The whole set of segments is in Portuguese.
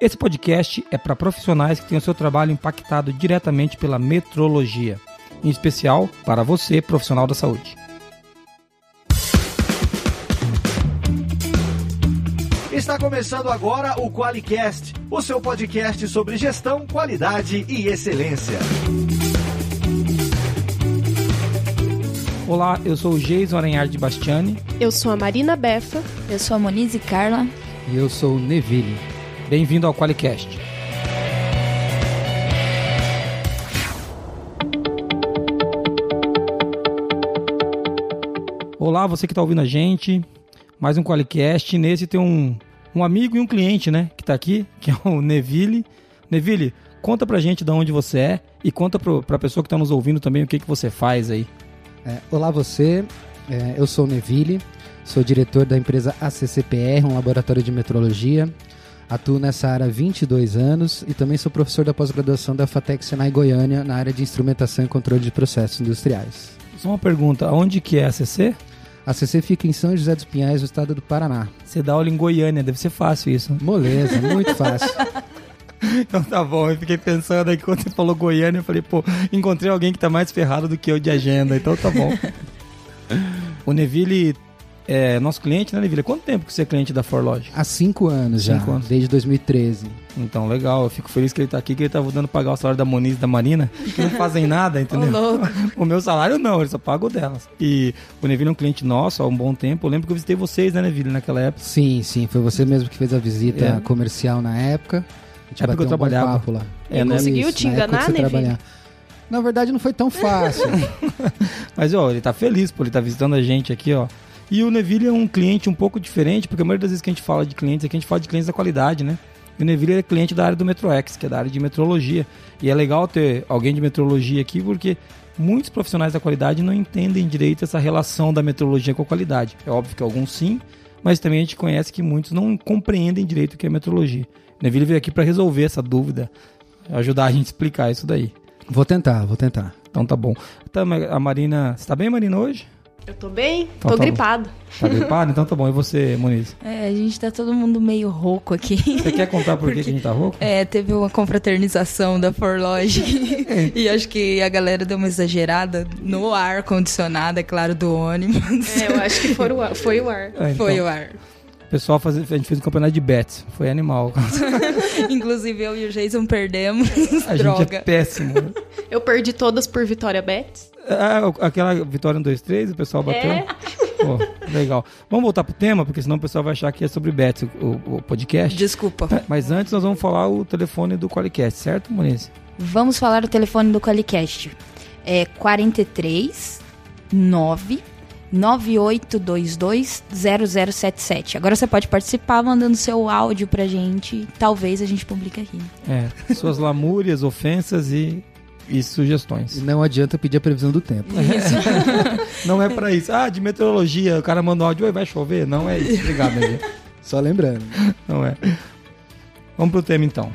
Esse podcast é para profissionais que têm o seu trabalho impactado diretamente pela metrologia, em especial para você, profissional da saúde. Está começando agora o QualiCast, o seu podcast sobre gestão, qualidade e excelência. Olá, eu sou o Geison Aranhard de Bastiani. Eu sou a Marina Befa. Eu sou a Monize Carla. E eu sou o Neville. Bem-vindo ao QualiCast. Olá, você que está ouvindo a gente. Mais um QualiCast. Nesse tem um, um amigo e um cliente, né? Que está aqui, que é o Neville. Neville, conta pra gente de onde você é e conta pro, pra pessoa que está nos ouvindo também o que, que você faz aí. É, olá você, é, eu sou o Neville, sou diretor da empresa ACCPR, um laboratório de metrologia. Atuo nessa área há 22 anos e também sou professor da pós-graduação da FATEC Senai Goiânia na área de instrumentação e controle de processos industriais. Só uma pergunta, onde que é a ACC? A ACC fica em São José dos Pinhais, no estado do Paraná. Você dá aula em Goiânia, deve ser fácil isso. Moleza, muito fácil. Então tá bom, eu fiquei pensando aí quando você falou Goiânia, eu falei, pô, encontrei alguém que tá mais ferrado do que eu de agenda, então tá bom. o Neville é nosso cliente, né, Neville? Quanto tempo que você é cliente da Forlog? Há cinco anos já, Cinco anos. desde 2013. Então, legal, eu fico feliz que ele tá aqui, que ele tá voltando a pagar o salário da Moniz e da Marina, que não fazem nada, entendeu? O meu salário não, ele só paga o delas. E o Neville é um cliente nosso há um bom tempo, eu lembro que eu visitei vocês, né, Neville, naquela época. Sim, sim, foi você mesmo que fez a visita É. comercial na época. A gente É porque eu bateu um bom trabalhava. lá. É, né? conseguiu te na época enganar, que Neville? Na verdade, não foi tão fácil. Mas, ó, ele tá feliz, pô, ele tá visitando a gente aqui, ó. E o Neville é um cliente um pouco diferente, porque a maioria das vezes que a gente fala de clientes aqui, a gente fala de clientes da qualidade, né? E o Neville é cliente da área do MetroX, que é da área de metrologia. E é legal ter alguém de metrologia aqui, porque muitos profissionais da qualidade não entendem direito essa relação da metrologia com a qualidade. É óbvio que alguns sim, mas também a gente conhece que muitos não compreendem direito o que é metrologia. O Neville veio aqui para resolver essa dúvida, ajudar a gente a explicar isso daí. vou tentar, vou tentar. Então tá bom. Mas a Marina. Você tá bem, Marina, hoje? Eu tô bem, Então tô tá bom. gripado. Tá gripada? Então tá bom. E você, Moniz? É, a gente tá todo mundo meio rouco aqui. Você quer contar por que que a gente tá rouco? É, teve uma confraternização da Forloge e acho que a galera deu uma exagerada no ar condicionado, é claro, do ônibus. É, eu acho que foi o ar. Foi o ar. É, então, Foi o ar. O pessoal faz, a gente fez um campeonato de bets. Foi animal. Inclusive eu e o Jason perdemos. A gente Droga. é péssimo. Eu perdi todas por Vitória Betts. Ah, aquela vitória no 2-3, o pessoal bateu. É. Pô, legal. Vamos voltar pro tema, porque senão o pessoal vai achar que é sobre bets o, o- podcast. Desculpa. Mas antes nós vamos falar o telefone do Qualicast, certo, Moniz? Vamos falar o telefone do Qualicast. É 43 9 9822 0077. Agora você pode participar mandando seu áudio pra gente. Talvez a gente publique aqui. É. Suas lamúrias, ofensas e, e E sugestões. não adianta pedir a previsão do tempo. Não é pra isso. Ah, de meteorologia, o cara manda um áudio, "Oi, vai chover? Não é isso. Obrigado, Neville. Só lembrando. Não é. Vamos pro tema então.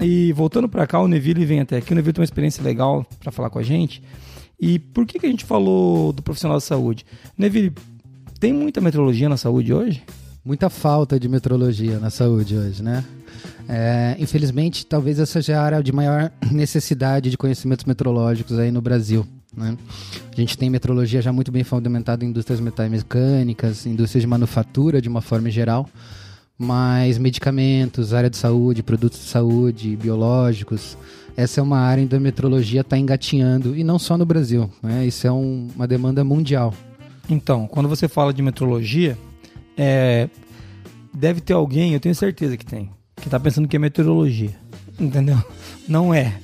E voltando pra cá, o Neville vem até aqui. O Neville tem uma experiência legal pra falar com a gente. E por que, que a gente falou do profissional da saúde? Neville, tem muita meteorologia na saúde hoje? Muita falta de metrologia na saúde hoje, né? É, infelizmente, talvez essa seja a área de maior necessidade de conhecimentos metrológicos aí no Brasil. Né? A gente tem metrologia já muito bem fundamentada em indústrias metalmecânicas, indústrias de manufatura de uma forma geral, mas medicamentos, área de saúde, produtos de saúde, biológicos, essa é uma área onde a metrologia está engatinhando, e não só no Brasil, né? isso é um- uma demanda mundial. Então, quando você fala de meteorologia, é, deve ter alguém, eu tenho certeza que tem, que tá pensando que é meteorologia. Entendeu? Não é.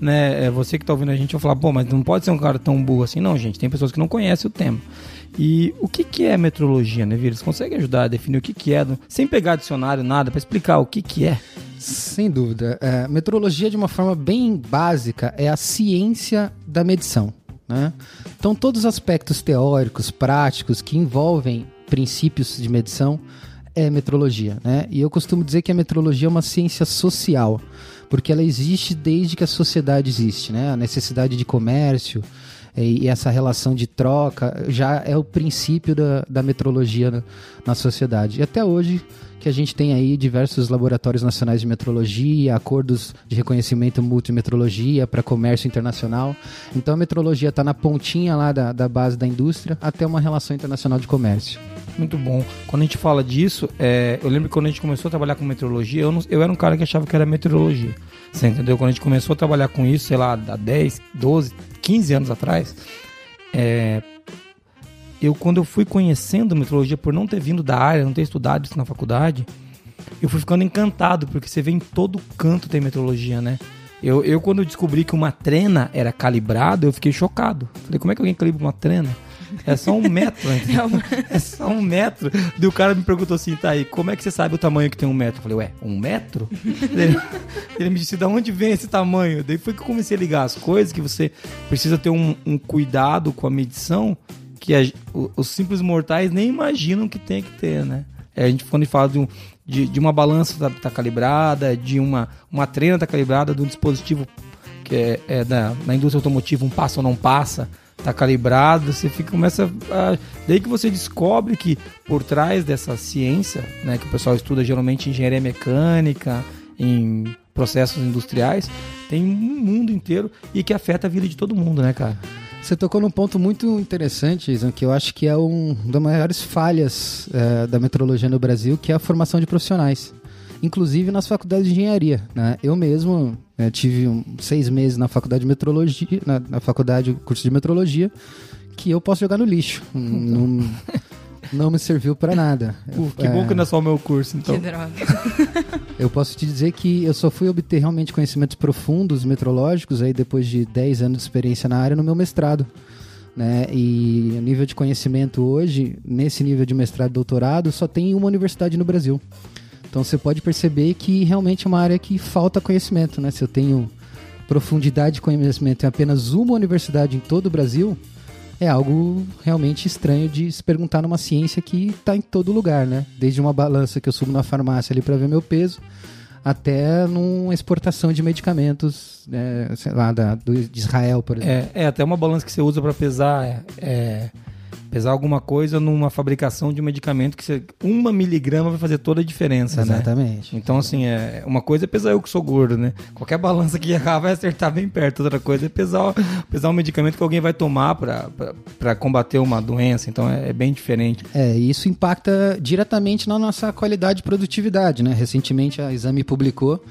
Né? É você que tá ouvindo a gente vai falar, pô, mas não pode ser um cara tão burro assim. Não, gente, tem pessoas que não conhecem o tema. E o que, que é meteorologia, né, Vira? Eles conseguem ajudar a definir o que, que é, sem pegar dicionário, nada, para explicar o que, que é. Sem dúvida. É, metrologia, de uma forma bem básica, é a ciência da medição. Né? Então, todos os aspectos teóricos, práticos, que envolvem princípios de medição, é metrologia, né? E eu costumo dizer que a metrologia é uma ciência social, porque ela existe desde que a sociedade existe, né? A necessidade de comércio e, e essa relação de troca já é o princípio da, da metrologia na, na sociedade. E até hoje que a gente tem aí diversos laboratórios nacionais de metrologia, acordos de reconhecimento multimetrologia para comércio internacional. Então a metrologia está na pontinha lá da, da base da indústria até uma relação internacional de comércio. Muito bom. Quando a gente fala disso, é, eu lembro que quando a gente começou a trabalhar com meteorologia, eu, não, eu era um cara que achava que era meteorologia. Você entendeu? Quando a gente começou a trabalhar com isso, sei lá, há 10, 12, 15 anos atrás, é, eu quando eu fui conhecendo meteorologia por não ter vindo da área, não ter estudado isso na faculdade, eu fui ficando encantado, porque você vê em todo canto tem meteorologia, né? Eu, eu quando descobri que uma trena era calibrada, eu fiquei chocado. Falei, como é que alguém calibra uma trena? É só um metro, né? É só um metro. E o cara me perguntou assim, tá aí, como é que você sabe o tamanho que tem um metro? Eu falei, ué, um metro? ele, ele, me disse, da onde vem esse tamanho? Daí foi que eu comecei a ligar as coisas, que você precisa ter um, um cuidado com a medição que a, os simples mortais nem imaginam que tem que ter, né? É, a gente quando fala de, um, de, de uma balança tá, tá, calibrada, de uma, uma treina tá calibrada, de um dispositivo que é, é da, na indústria automotiva, um passa ou não passa, tá calibrado, você fica, começa a, daí que você descobre que por trás dessa ciência, né, que o pessoal estuda geralmente engenharia mecânica, em processos industriais, tem um mundo inteiro e que afeta a vida de todo mundo, né, cara? Você tocou num ponto muito interessante, Isan, que eu acho que é um das maiores falhas é, da metrologia no Brasil, que é a formação de profissionais. Inclusive nas faculdades de engenharia. Né? Eu mesmo é, tive um, seis meses na faculdade de metrologia, na, na faculdade, curso de metrologia, que eu posso jogar no lixo. não, não me serviu para nada. Que é... bom que não é só o meu curso, então. Que droga. eu posso te dizer que eu só fui obter realmente conhecimentos profundos metrológicos aí depois de 10 anos de experiência na área no meu mestrado. Né? E o nível de conhecimento hoje, nesse nível de mestrado e doutorado, só tem uma universidade no Brasil. Então você pode perceber que realmente é uma área que falta conhecimento, né? Se eu tenho profundidade de conhecimento em apenas uma universidade em todo o Brasil, é algo realmente estranho de se perguntar numa ciência que está em todo lugar, né? Desde uma balança que eu subo na farmácia ali para ver meu peso, até numa exportação de medicamentos, né, sei lá, da, do, de Israel, por exemplo. É, é até uma balança que você usa para pesar é, é pesar alguma coisa numa fabricação de um medicamento que você, uma miligrama vai fazer toda a diferença, né? Exatamente. Né? Então, assim, é, uma coisa é pesar eu que sou gordo, né? Qualquer balança que errar vai acertar bem perto. Outra coisa é pesar, pesar um medicamento que alguém vai tomar para combater uma doença. Então, é, é, bem diferente. É, e isso impacta diretamente na nossa qualidade de produtividade, né? Recentemente a Exame publicou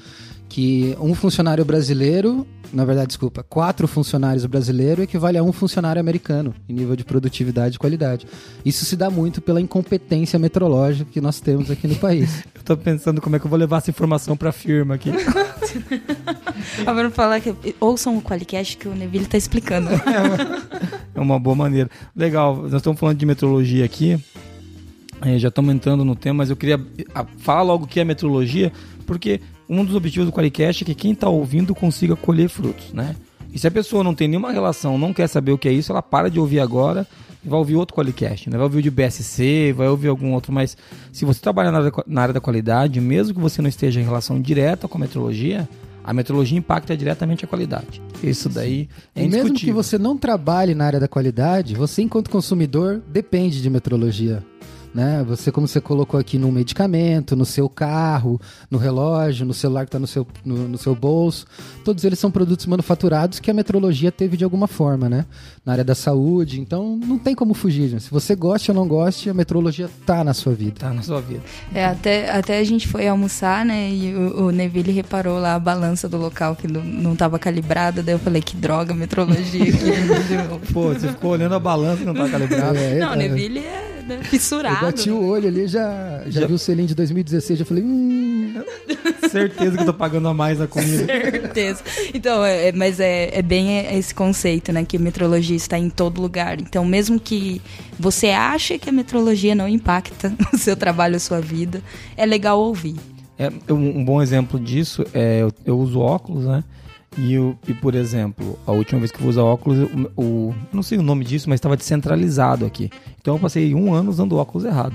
que um funcionário brasileiro, na verdade, desculpa, quatro funcionários brasileiros equivale a um funcionário americano em nível de produtividade e qualidade. Isso se dá muito pela incompetência metrológica que nós temos aqui no país. eu tô pensando como é que eu vou levar essa informação para a firma aqui. Vamos falar que ouçam o Qualicast que o Neville tá explicando. é uma boa maneira. Legal, nós estamos falando de metrologia aqui. É, já estamos entrando no tema, mas eu queria falar logo o que é metrologia, porque um dos objetivos do Qualicast é que quem está ouvindo consiga colher frutos, né? E se a pessoa não tem nenhuma relação, não quer saber o que é isso, ela para de ouvir agora e vai ouvir outro Qualicast, né? Vai ouvir o de BSC, vai ouvir algum outro, mas se você na área, na área da qualidade, mesmo que você não esteja em relação direta com a metrologia, a metrologia impacta diretamente a qualidade. Isso daí é E mesmo que você não trabalhe na área da qualidade, você enquanto consumidor depende de metrologia né? Você, como você colocou aqui, no medicamento, no seu carro, no relógio, no celular que está no seu, no, no, seu bolso, todos eles são produtos manufaturados que a metrologia teve de alguma forma, né? Na área da saúde, então não tem como fugir. Né? Se você gosta ou não gosta, a metrologia está na sua vida. Está na sua vida. É, até, até a gente foi almoçar, né? E o, o Neville reparou lá a balança do local que não estava calibrada, daí eu falei, que droga, metrologia aqui. Pô, você ficou olhando a balança que não tá calibrada. É, não, o Neville é né? Fissurado. Eu bati o né? olho ali, já, já, já... vi o selinho de 2016, já falei, hum... Certeza que eu tô pagando a mais a comida. Certeza. Então, é, é, mas é, é bem esse conceito, né? Que a metrologia está em todo lugar. Então, mesmo que você ache que a metrologia não impacta o seu trabalho, a sua vida, é legal ouvir. É, um, um bom exemplo disso é eu, eu uso óculos, né? E, e, por exemplo, a última vez que eu usar óculos, o, o, não sei o nome disso, mas estava descentralizado aqui. Então eu passei um ano usando óculos errado.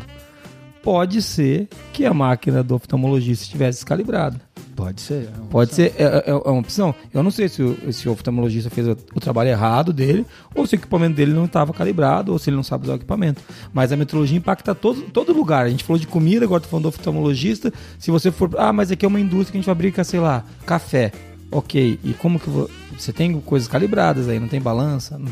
pode ser que a máquina do oftalmologista estivesse descalibrada. Pode ser. é Pode opção. ser, é, é- é uma opção. Eu não sei se o, se o oftalmologista fez o, o trabalho errado dele, ou se o equipamento dele não estava calibrado, ou se ele não sabe usar o equipamento. Mas a metrologia impacta todo, todo lugar. A gente falou de comida, agora tô falando do oftalmologista. Se você for. Ah, mas aqui é uma indústria que a gente fabrica, sei lá, café. Ok, e como que vo- você tem coisas calibradas aí, não tem balança?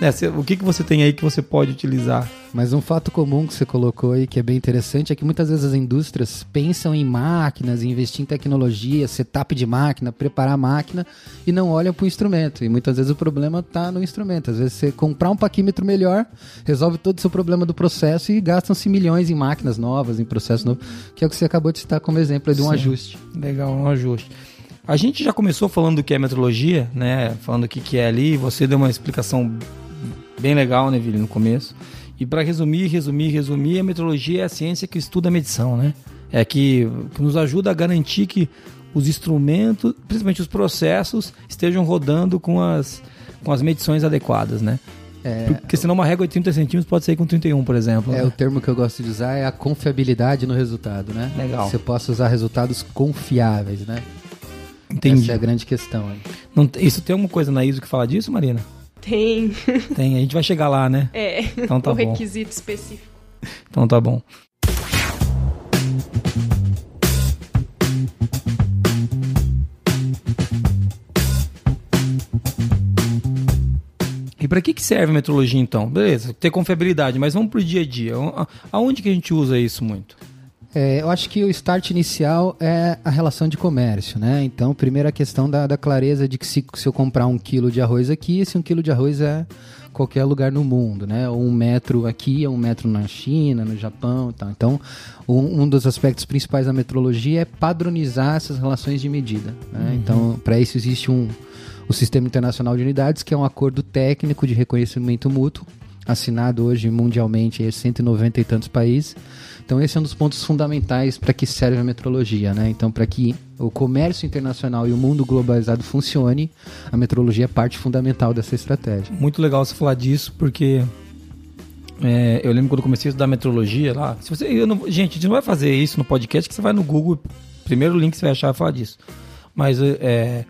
Né, o que, que você tem aí que você pode utilizar? Mas um fato comum que você colocou aí, que é bem interessante, é que muitas vezes as indústrias pensam em máquinas, em investir em tecnologia, setup de máquina, preparar a máquina e não olham para o instrumento. E muitas vezes o problema está no instrumento. Às vezes você comprar um paquímetro melhor, resolve todo o seu problema do processo e gastam-se milhões em máquinas novas, em processo novo, que é o que você acabou de citar como exemplo aí de um Sim. ajuste. Legal, um ajuste. A gente já começou falando do que é metrologia, né? Falando o que, que é ali. Você deu uma explicação bem legal, né, Vili, no começo. E para resumir, resumir, resumir, a metrologia é a ciência que estuda a medição, né? É que, que nos ajuda a garantir que os instrumentos, principalmente os processos, estejam rodando com as, com as medições adequadas, né? Porque senão uma régua de 30 centímetros pode sair com 31, por exemplo. É, né? o termo que eu gosto de usar é a confiabilidade no resultado, né? Legal. Você possa usar resultados confiáveis, né? Entendi. Essa é a grande questão. Não isso tem alguma coisa na ISO que fala disso, Marina? Tem. Tem, a gente vai chegar lá, né? É. Então tá o bom. requisito específico. Então tá bom. E para que, que serve a metrologia então? Beleza, ter confiabilidade, mas vamos pro dia a dia. Aonde que a gente usa isso muito? É, eu acho que o start inicial é a relação de comércio, né? Então, primeiro a questão da, da clareza de que se, se eu comprar um quilo de arroz aqui, esse um quilo de arroz é qualquer lugar no mundo, né? Ou um metro aqui, ou um metro na China, no Japão e tal. Então, um, um dos aspectos principais da metrologia é padronizar essas relações de medida, né? Então, para isso existe um, o Sistema Internacional de Unidades, que é um acordo técnico de reconhecimento mútuo, assinado hoje mundialmente em 190 e tantos países. Então esse é um dos pontos fundamentais para que serve a metrologia, né? Então para que o comércio internacional e o mundo globalizado funcione, a metrologia é parte fundamental dessa estratégia. Muito legal você falar disso, porque é, eu lembro quando comecei a estudar metrologia lá. Se você, não- gente, a gente não vai fazer isso no podcast, que você vai no Google, primeiro link que você vai achar falar disso. Mas é,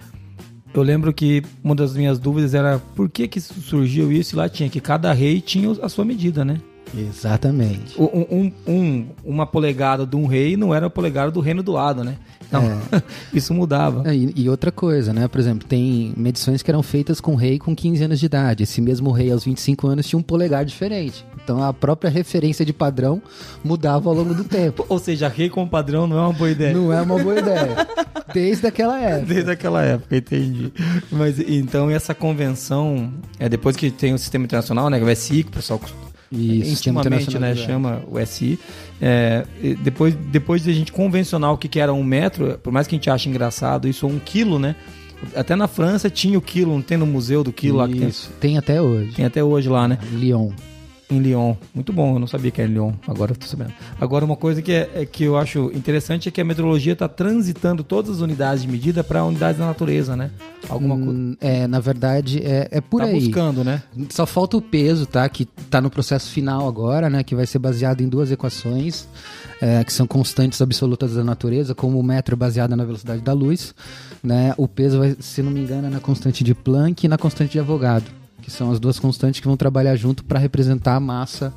eu lembro que uma das minhas dúvidas era por que, que surgiu isso e lá tinha que cada rei tinha a sua medida, né? Exatamente. Um, um- um- uma polegada de um rei não era a polegada do reino do lado, né? Então, isso mudava. É, E, e outra coisa, né? Por exemplo, tem medições que eram feitas com rei com 15 anos de idade. Esse mesmo rei aos 25 anos tinha um polegar diferente. Então a própria referência de padrão mudava ao longo do tempo. Ou seja, rei como padrão não é uma boa ideia. Não é uma boa ideia. Desde aquela época. Desde aquela época, entendi. Mas então essa convenção, é depois que tem o sistema internacional, né, o SI, que o pessoal Isso, Sistema Internacional né, chama o SI. é, e depois, depois de a gente convencionar o que, que era um metro, por mais que a gente ache engraçado, isso é um quilo, né? Até na França tinha o quilo, não tem no museu do quilo lá que tem, Isso. Tem até hoje. tem até hoje lá, né? Lyon. Em Lyon. Muito bom, eu não sabia que era em Lyon, agora eu tô sabendo. Agora, uma coisa que, é, é que eu acho interessante é que a metrologia está transitando todas as unidades de medida para unidades da natureza, né? Alguma coisa. Hum, é, na verdade, é, é por Tá aí. buscando, né? Só falta o peso, tá? Que tá no processo final agora, né? Que vai ser baseado em duas equações, é, que são constantes absolutas da natureza, como o metro é baseado na velocidade da luz, né? O peso, vai, se não me engano, é na constante de Planck e na constante de Avogadro, são as duas constantes que vão trabalhar junto para representar a massa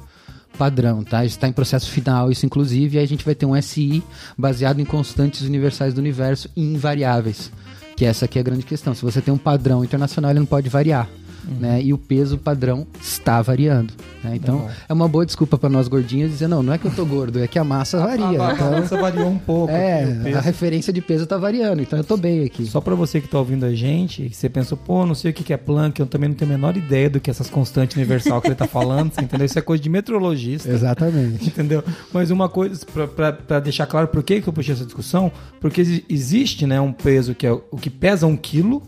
padrão, tá? Está em processo final isso, inclusive, e aí a gente vai ter um SI baseado em constantes universais do universo e invariáveis, que essa aqui é a grande questão. Se você tem um padrão internacional, ele não pode variar. Né? E o peso padrão está variando. né? Então Legal. é uma boa desculpa para nós gordinhos dizer: não, não é que eu tô gordo, é que a massa varia. A então, balança variou um pouco. é, a referência de peso tá variando, então eu tô bem aqui. Só para você que tá ouvindo a gente, que você pensou, pô, não sei o que que é Planck, eu também não tenho a menor ideia do que essas constantes universal que ele tá falando, você entendeu? Isso é coisa de metrologista. Exatamente. Entendeu? Mas uma coisa, para deixar claro por que, que eu puxei essa discussão, porque exi- existe né, um peso que é o que pesa um quilo,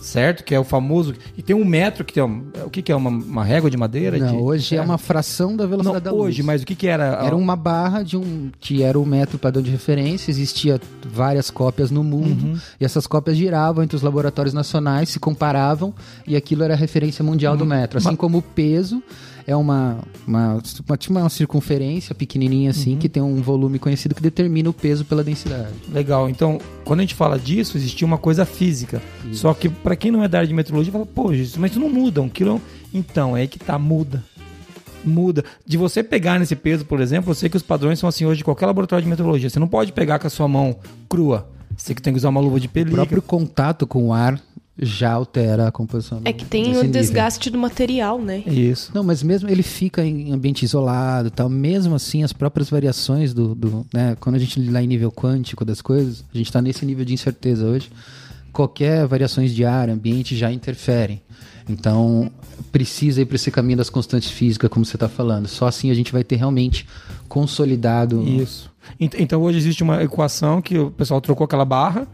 certo? Que é o famoso. E tem um metro que tem. um- o que, que é? Uma, uma régua de madeira? Não, de- hoje é uma fração da Não, velocidade da luz. hoje, mas o que, que era? Era uma barra de um que era o metro padrão de referência, existia várias cópias no mundo Uhum. e essas cópias giravam entre os laboratórios nacionais, se comparavam e aquilo era a referência mundial do metro, assim como o peso é uma, uma, uma, tipo uma circunferência pequenininha assim, Uhum. que tem um volume conhecido que determina o peso pela densidade. Legal. Então, quando a gente fala disso, existia uma coisa física. Só que pra quem não é da área de metrologia, fala, pô, isso, mas isso não muda. Um quilo. é um-" Então, é aí que tá, muda. Muda. De você pegar nesse peso, por exemplo, eu sei que os padrões são assim hoje de qualquer laboratório de metrologia. Você não pode pegar com a sua mão crua. Você que tem que usar uma luva de O pelica. próprio contato com o ar já altera a composição. É que tem o nível. desgaste do material, né? Isso. Não, mas mesmo ele fica em ambiente isolado, e tal. Mesmo assim, as próprias variações do, do né, quando a gente lá em nível quântico das coisas, a gente está nesse nível de incerteza hoje. Qualquer variações de ar, ambiente já interferem. Então precisa ir para esse caminho das constantes físicas, como você está falando. Só assim a gente vai ter realmente consolidado. Isso. Ent- Então hoje existe uma equação que o pessoal trocou aquela barra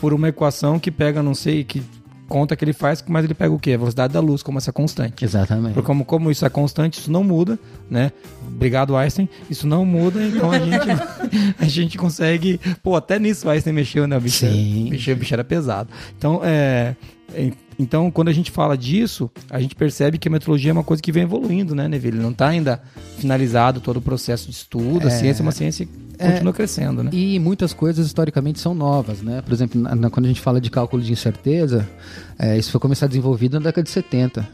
por uma equação que pega, não sei, que conta que ele faz, mas ele pega o quê? A velocidade da luz como essa constante. Exatamente. Porque como, como isso é constante, isso não muda, né? Obrigado, Einstein. Isso não muda, então a gente, a gente consegue. Pô, até nisso o Einstein mexeu, né? O bicho, Sim. bicho, o bicho era pesado. Então, é. É- Então, quando a gente fala disso, a gente percebe que a metrologia é uma coisa que vem evoluindo, né, Neville? Não está ainda finalizado todo o processo de estudo. A ciência é uma ciência que É. continua crescendo, né? E muitas coisas historicamente são novas, né? Por exemplo, na- na- quando a gente fala de cálculo de incerteza, é, isso foi começar a desenvolver na década de 70.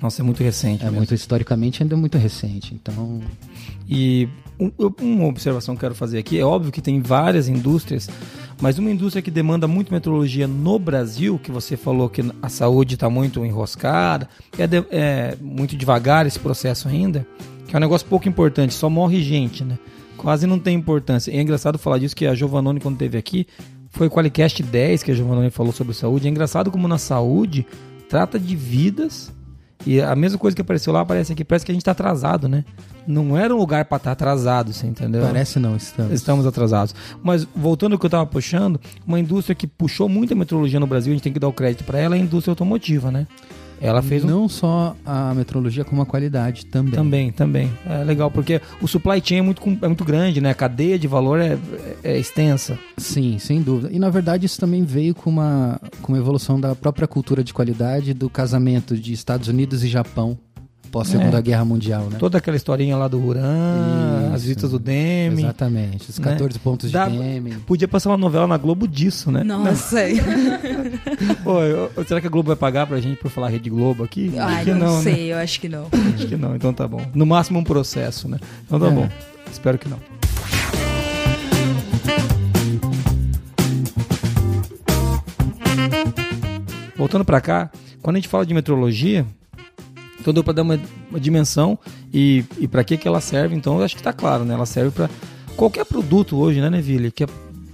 Nossa, é muito recente. É mesmo. muito historicamente ainda muito recente. Então, E um- uma observação que eu quero fazer aqui, é óbvio que tem várias indústrias, mas uma indústria que demanda muito metrologia no Brasil, que você falou que a saúde está muito enroscada, é, de- é muito devagar esse processo ainda, que é um negócio pouco importante, só morre gente, né? Quase não tem importância. E é engraçado falar disso que a Giovannone, quando esteve aqui, foi o Qualicast 10 que a Giovannone falou sobre saúde. É engraçado como na saúde trata de vidas e a mesma coisa que apareceu lá aparece aqui. Parece que a gente tá atrasado, né? Não era um lugar pra estar atrasado, você entendeu? parece não, estamos. Estamos atrasados. Mas voltando ao que eu tava puxando, uma indústria que puxou muita metrologia no Brasil, a gente tem que dar o crédito pra ela, é a indústria automotiva, né? Ela fez um Não só a metrologia, como a qualidade também. Também, também. É legal, porque o supply chain é muito, é muito grande, né? A cadeia de valor é, é- é extensa. Sim, sem dúvida. E na verdade isso também veio com uma, com uma evolução da própria cultura de qualidade do casamento de Estados Unidos e Japão pós Segunda É. Guerra Mundial, né? Toda aquela historinha lá do Uran, as Isso. visitas do Demi. Exatamente. Os né? 14 pontos de Dá- Deming. Podia passar uma novela na Globo disso, né? Nossa. Pô, eu- será que a Globo vai pagar pra gente por falar Rede Globo aqui? Ai, Acho que não, não, né? sei, eu acho que não. Acho que não, então tá bom. No máximo um processo, né? Então tá É. bom. Espero que não. Voltando pra cá, quando a gente fala de metrologia, então deu pra dar uma, uma dimensão e, e para que que ela serve, então eu acho que tá claro, né? Ela serve pra qualquer produto hoje, né, Neville, que é,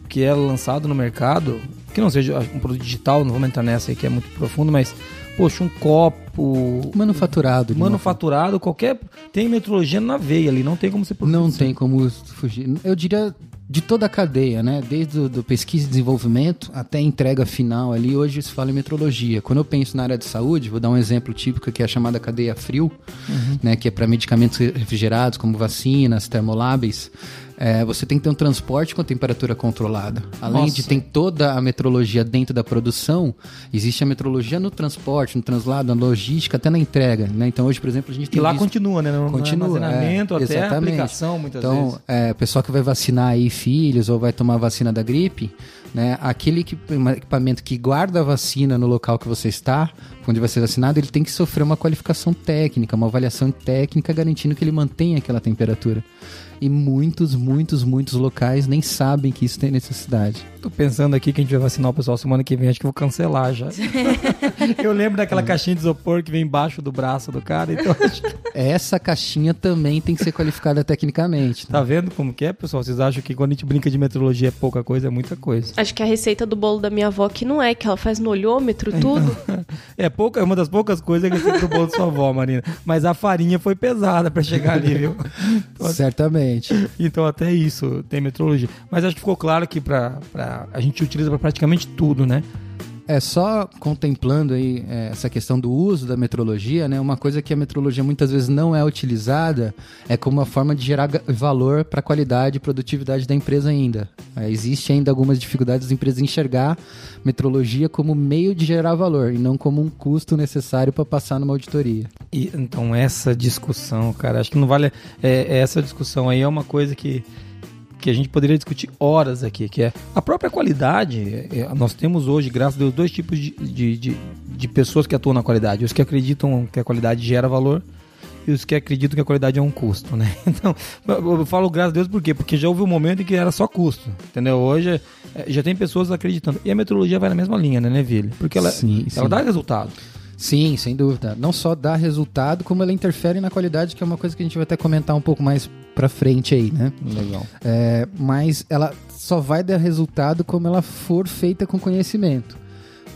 que é lançado no mercado, que não seja um produto digital, não vamos entrar nessa aí que é muito profundo, mas poxa, um copo, Manufaturado. manufaturado, qualquer. Tem metrologia na veia ali, não tem como você Não tem como fugir. Eu diria de toda a cadeia, né? Desde do pesquisa e desenvolvimento até a entrega final ali, hoje se fala em metrologia. Quando eu penso na área de saúde, vou dar um exemplo típico que é a chamada cadeia frio, né? Que é para medicamentos refrigerados, como vacinas, termolábeis. É, você tem que ter um transporte com temperatura controlada. Além Nossa. de ter toda a metrologia dentro da produção, existe a metrologia no transporte, no translado, na logística, até na entrega. Né? Então hoje, por exemplo, a gente E tem lá visto- continua, né? No Continua, armazenamento é, até a aplicação, muitas então, vezes. é, pessoal que vai vacinar aí filhos ou vai tomar a vacina da gripe, né? Aquele equipa- equipamento que guarda a vacina no local que você está, onde vai ser vacinado, ele tem que sofrer uma qualificação técnica, uma avaliação técnica garantindo que ele mantenha aquela temperatura. E muitos, muitos, muitos locais nem sabem que isso tem necessidade. Tô pensando aqui que a gente vai vacinar o pessoal semana que vem, acho que vou cancelar já. eu lembro daquela caixinha de isopor que vem embaixo do braço do cara, então acho que- Essa caixinha também tem que ser qualificada tecnicamente. né? tá vendo como que é, pessoal? Vocês acham que quando a gente brinca de metrologia é pouca coisa, é muita coisa. Acho que a receita do bolo da minha avó que não é, que ela faz no olhômetro tudo. É pouca, é uma das poucas coisas que eu sei do bolo da sua avó, Marina. Mas a farinha foi pesada pra chegar ali, viu? Então, Certamente. Então até isso tem metrologia. Mas acho que ficou claro que pra, pra, a gente utiliza para praticamente tudo, né? É só contemplando aí é, essa questão do uso da metrologia, né? Uma coisa que a metrologia muitas vezes não é utilizada é como uma forma de gerar valor para a qualidade e produtividade da empresa ainda. É, existe ainda algumas dificuldades das empresas enxergar metrologia como meio de gerar valor e não como um custo necessário para passar numa auditoria. E, então essa discussão, cara, acho que não vale. É, essa discussão aí é uma coisa que que a gente poderia discutir horas aqui, que é a própria qualidade. É, nós temos hoje, graças a Deus, dois tipos de, de, de, de, pessoas que atuam na qualidade. Os que acreditam que a qualidade gera valor e os que acreditam que a qualidade é um custo, né? Então, eu falo graças a Deus por quê? Porque já houve um momento em que era só custo, entendeu? Hoje é, já tem pessoas acreditando. E a metrologia vai na mesma linha, né, Neville? Porque ela, sim, ela sim. dá resultado. Sim, sem dúvida. Não só dá resultado, como ela interfere na qualidade, que é uma coisa que a gente vai até comentar um pouco mais pra frente aí, né? Legal. É, mas ela só vai dar resultado como ela for feita com conhecimento.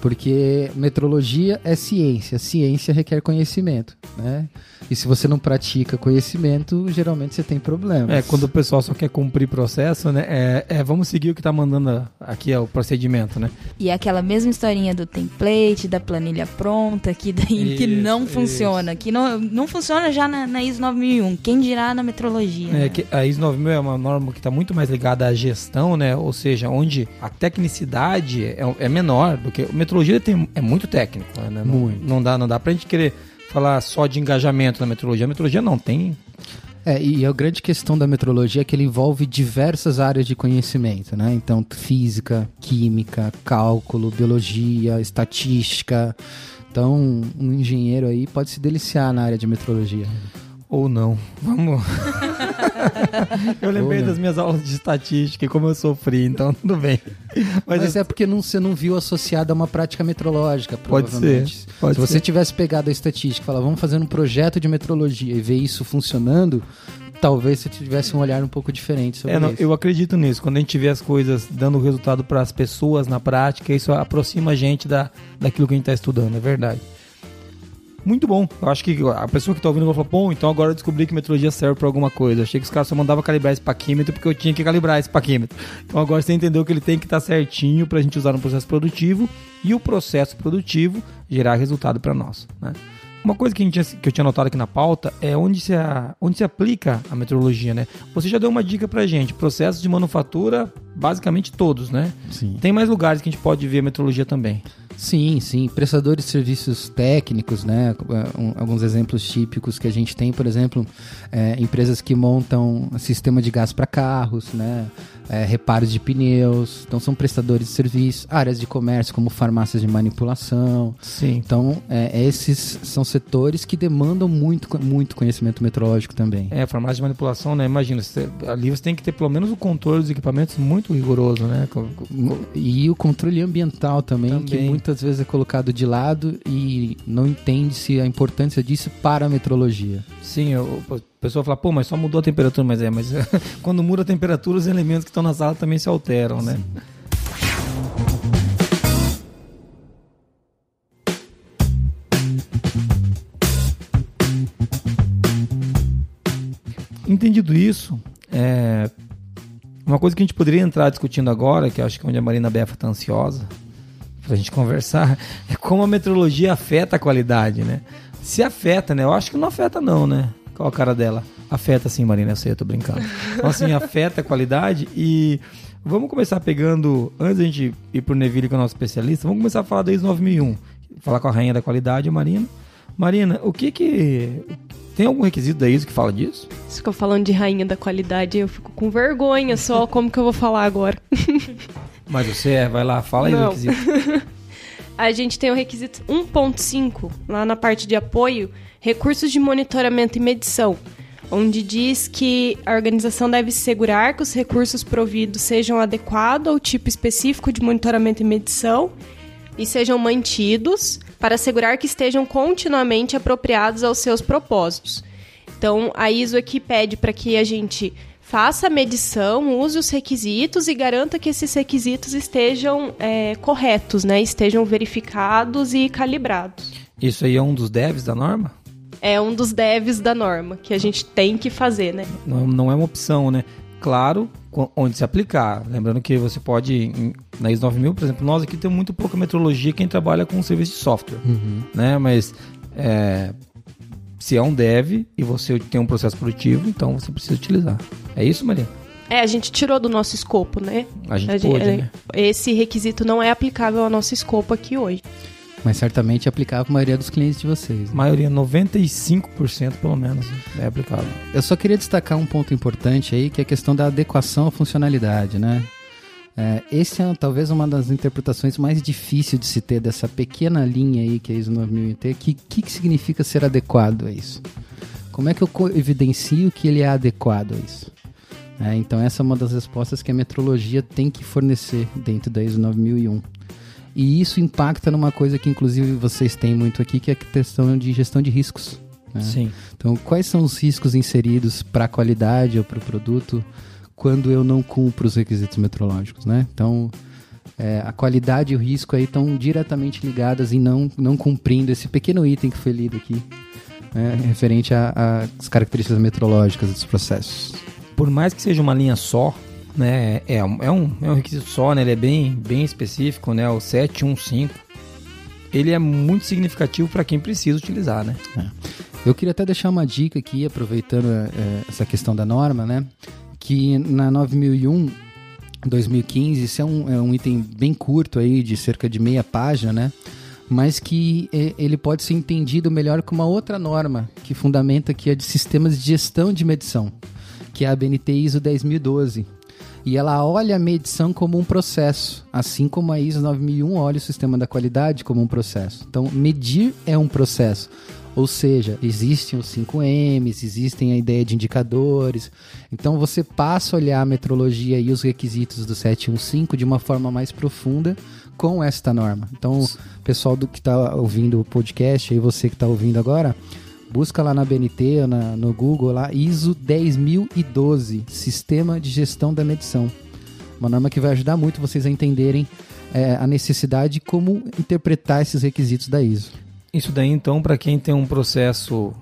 Porque metrologia é ciência, ciência requer conhecimento, né? E se você não pratica conhecimento, geralmente você tem problemas. É, quando o pessoal só quer cumprir processo, né? É, é vamos seguir o que está mandando aqui é o procedimento, né? E é aquela mesma historinha do template, da planilha pronta, que, daí, isso, que não isso. funciona, que não, não funciona já na, na ISO 9001, quem dirá na metrologia. É, né? que a ISO 9000 é uma norma que está muito mais ligada à gestão, né? Ou seja, onde a tecnicidade é, é menor do que metrologia tem, é muito técnico, né? Não, muito. não dá, não dá pra gente querer falar só de engajamento na metrologia. A metrologia não tem. É, e a grande questão da metrologia é que ele envolve diversas áreas de conhecimento, né? Então, física, química, cálculo, biologia, estatística. Então, um engenheiro aí pode se deliciar na área de metrologia. Ou não. Vamos. eu lembrei das minhas aulas de estatística e como eu sofri, então tudo bem. Mas, Mas eu... é porque não, você não viu associado a uma prática metrológica, provavelmente. Pode ser. Pode Se você tivesse pegado a estatística e falar, vamos fazer um projeto de metrologia e ver isso funcionando, talvez você tivesse um olhar um pouco diferente sobre é, não, isso. Eu acredito nisso. Quando a gente vê as coisas dando resultado para as pessoas na prática, isso aproxima a gente da, daquilo que a gente está estudando, é verdade muito bom. Eu acho que a pessoa que tá ouvindo vai falar, bom, então agora eu descobri que metrologia serve para alguma coisa. Eu achei que os caras só mandavam calibrar esse paquímetro porque eu tinha que calibrar esse paquímetro. Então agora você entendeu que ele tem que estar tá certinho para a gente usar no processo produtivo e o processo produtivo gerar resultado para nós, né? Uma coisa que, a gente, que eu tinha notado aqui na pauta é onde se, a, onde se aplica a metrologia, né? Você já deu uma dica pra gente, processos de manufatura, basicamente todos, né? Sim. Tem mais lugares que a gente pode ver a metrologia também. Sim, sim. Prestadores de serviços técnicos, né? Um, alguns exemplos típicos que a gente tem, por exemplo, é, empresas que montam sistema de gás para carros, né? É, reparos de pneus. Então, são prestadores de serviços. Áreas de comércio, como farmácias de manipulação. Sim. Então, é, esses são setores que demandam muito, muito conhecimento metrológico também. É, farmácia de manipulação, né? Imagina, você, ali você tem que ter pelo menos o controle dos equipamentos muito rigoroso, né? E o controle ambiental também, também. que muito muitas vezes é colocado de lado e não entende-se a importância disso para a metrologia. Sim, eu, a pessoa fala, pô, mas só mudou a temperatura, mas é, mas quando muda a temperatura, os elementos que estão na sala também se alteram, né? Sim. Entendido isso, é, uma coisa que a gente poderia entrar discutindo agora, que acho que é onde a Marina Befa está ansiosa, pra gente conversar, é como a metrologia afeta a qualidade, né? Se afeta, né? Eu acho que não afeta não, né? Qual a cara dela? Afeta sim, Marina, eu sei, eu tô brincando. Então, assim, afeta a qualidade e vamos começar pegando, antes da gente ir pro Neville, que é o nosso especialista, vamos começar a falar desde 9001. Falar com a rainha da qualidade, Marina. Marina, o que que... Tem algum requisito da ISO que fala disso? Se ficou falando de rainha da qualidade, eu fico com vergonha só como que eu vou falar agora. Mas você é, vai lá, fala aí Não. do requisito. a gente tem o requisito 1.5, lá na parte de apoio, recursos de monitoramento e medição, onde diz que a organização deve assegurar que os recursos providos sejam adequados ao tipo específico de monitoramento e medição e sejam mantidos para assegurar que estejam continuamente apropriados aos seus propósitos. Então, a ISO aqui pede para que a gente faça a medição, use os requisitos e garanta que esses requisitos estejam é, corretos, né? Estejam verificados e calibrados. Isso aí é um dos devs da norma? É um dos devs da norma que a gente tem que fazer, né? Não, não é uma opção, né? claro, onde se aplicar. Lembrando que você pode, na ISO 9000, por exemplo, nós aqui temos muito pouca metrologia quem trabalha com serviço de software, Uhum. né? Mas é, se é um dev e você tem um processo produtivo, então você precisa utilizar. É isso, Maria? É, a gente tirou do nosso escopo, né? A gente A gente- pôde, é, né? Esse requisito não é aplicável ao nosso escopo aqui hoje. Mas certamente é aplicável para a maioria dos clientes de vocês. A né? maioria, 95% pelo menos, é aplicável. Eu só queria destacar um ponto importante aí, que é a questão da adequação à funcionalidade, né? É, esse é talvez uma das interpretações mais difíceis de se ter dessa pequena linha aí que é a ISO 9001T. Que que, que significa ser adequado a isso? Como é que eu evidencio que ele é adequado a isso? É, então essa é uma das respostas que a metrologia tem que fornecer dentro da ISO 9001. E isso impacta numa coisa que inclusive vocês têm muito aqui, que é a questão de gestão de riscos. né? Sim. Então, quais são os riscos inseridos para a qualidade ou para o produto quando eu não cumpro os requisitos metrológicos, né? Então, é, a qualidade e o risco aí estão diretamente ligadas em não, não cumprindo esse pequeno item que foi lido aqui, né, referente às características metrológicas dos processos. Por mais que seja uma linha só, né? É, um- é, um, é um requisito só, né? Ele é bem, bem específico, né? O 715. Ele é muito significativo para quem precisa utilizar, né? Eu queria até deixar uma dica aqui, aproveitando é, essa questão da norma, né? Que na 9001, 2015, isso é um, é um item bem curto aí, de cerca de meia página, né? Mas que é, ele pode ser entendido melhor com uma outra norma que fundamenta que é de sistemas de gestão de medição, que é a BNT ISO 10012. E ela olha a medição como um processo, assim como a ISO 9001 olha o sistema da qualidade como um processo. Então, medir é um processo. Ou seja, existem os 5Ms, existem a ideia de indicadores. Então você passa a olhar a metrologia e os requisitos do 715 de uma forma mais profunda com esta norma. Então, o pessoal do que está ouvindo o podcast, aí você que está ouvindo agora, busca lá na BNT ou na- no Google lá ISO 10012, Sistema de Gestão da Medição. Uma norma que vai ajudar muito vocês a entenderem eh, a necessidade de como interpretar esses requisitos da ISO. Isso daí, então, para quem tem um processo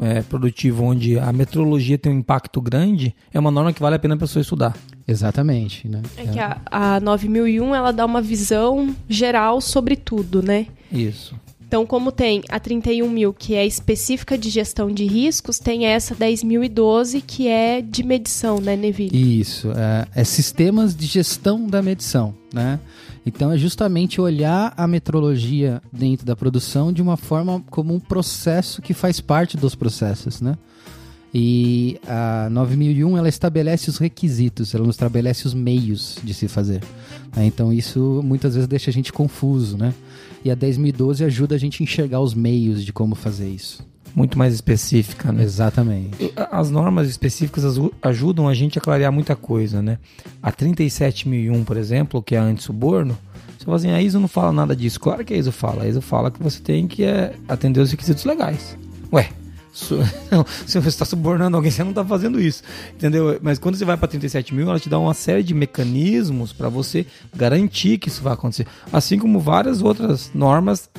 é, produtivo onde a metrologia tem um impacto grande, é uma norma que vale a pena a pessoa estudar. Exatamente, né? É que a, a 9001 ela dá uma visão geral sobre tudo, né? Isso. Então, como tem a 31.000, que é específica de gestão de riscos, tem essa 10.012, que é de medição, né, Neville? Isso, é, é sistemas de gestão da medição, né? Então é justamente olhar a metrologia dentro da produção de uma forma como um processo que faz parte dos processos, né? E a 9001 ela estabelece os requisitos, ela não estabelece os meios de se fazer. né? Então isso muitas vezes deixa a gente confuso, né? E a 10.012 ajuda a gente a enxergar os meios de como fazer isso. Muito mais específica, né? Exatamente. As normas específicas ajudam a gente a clarear muita coisa, né? A 37001, por exemplo, que é a anti-suborno, você fala assim, a ISO não fala nada disso. Claro que a ISO fala. A ISO fala que você tem que é, atender os requisitos legais. Ué, su- se você está subornando alguém, você não está fazendo isso. Entendeu? Mas quando você vai para 37000, ela te dá uma série de mecanismos para você garantir que isso vai acontecer. Assim como várias outras normas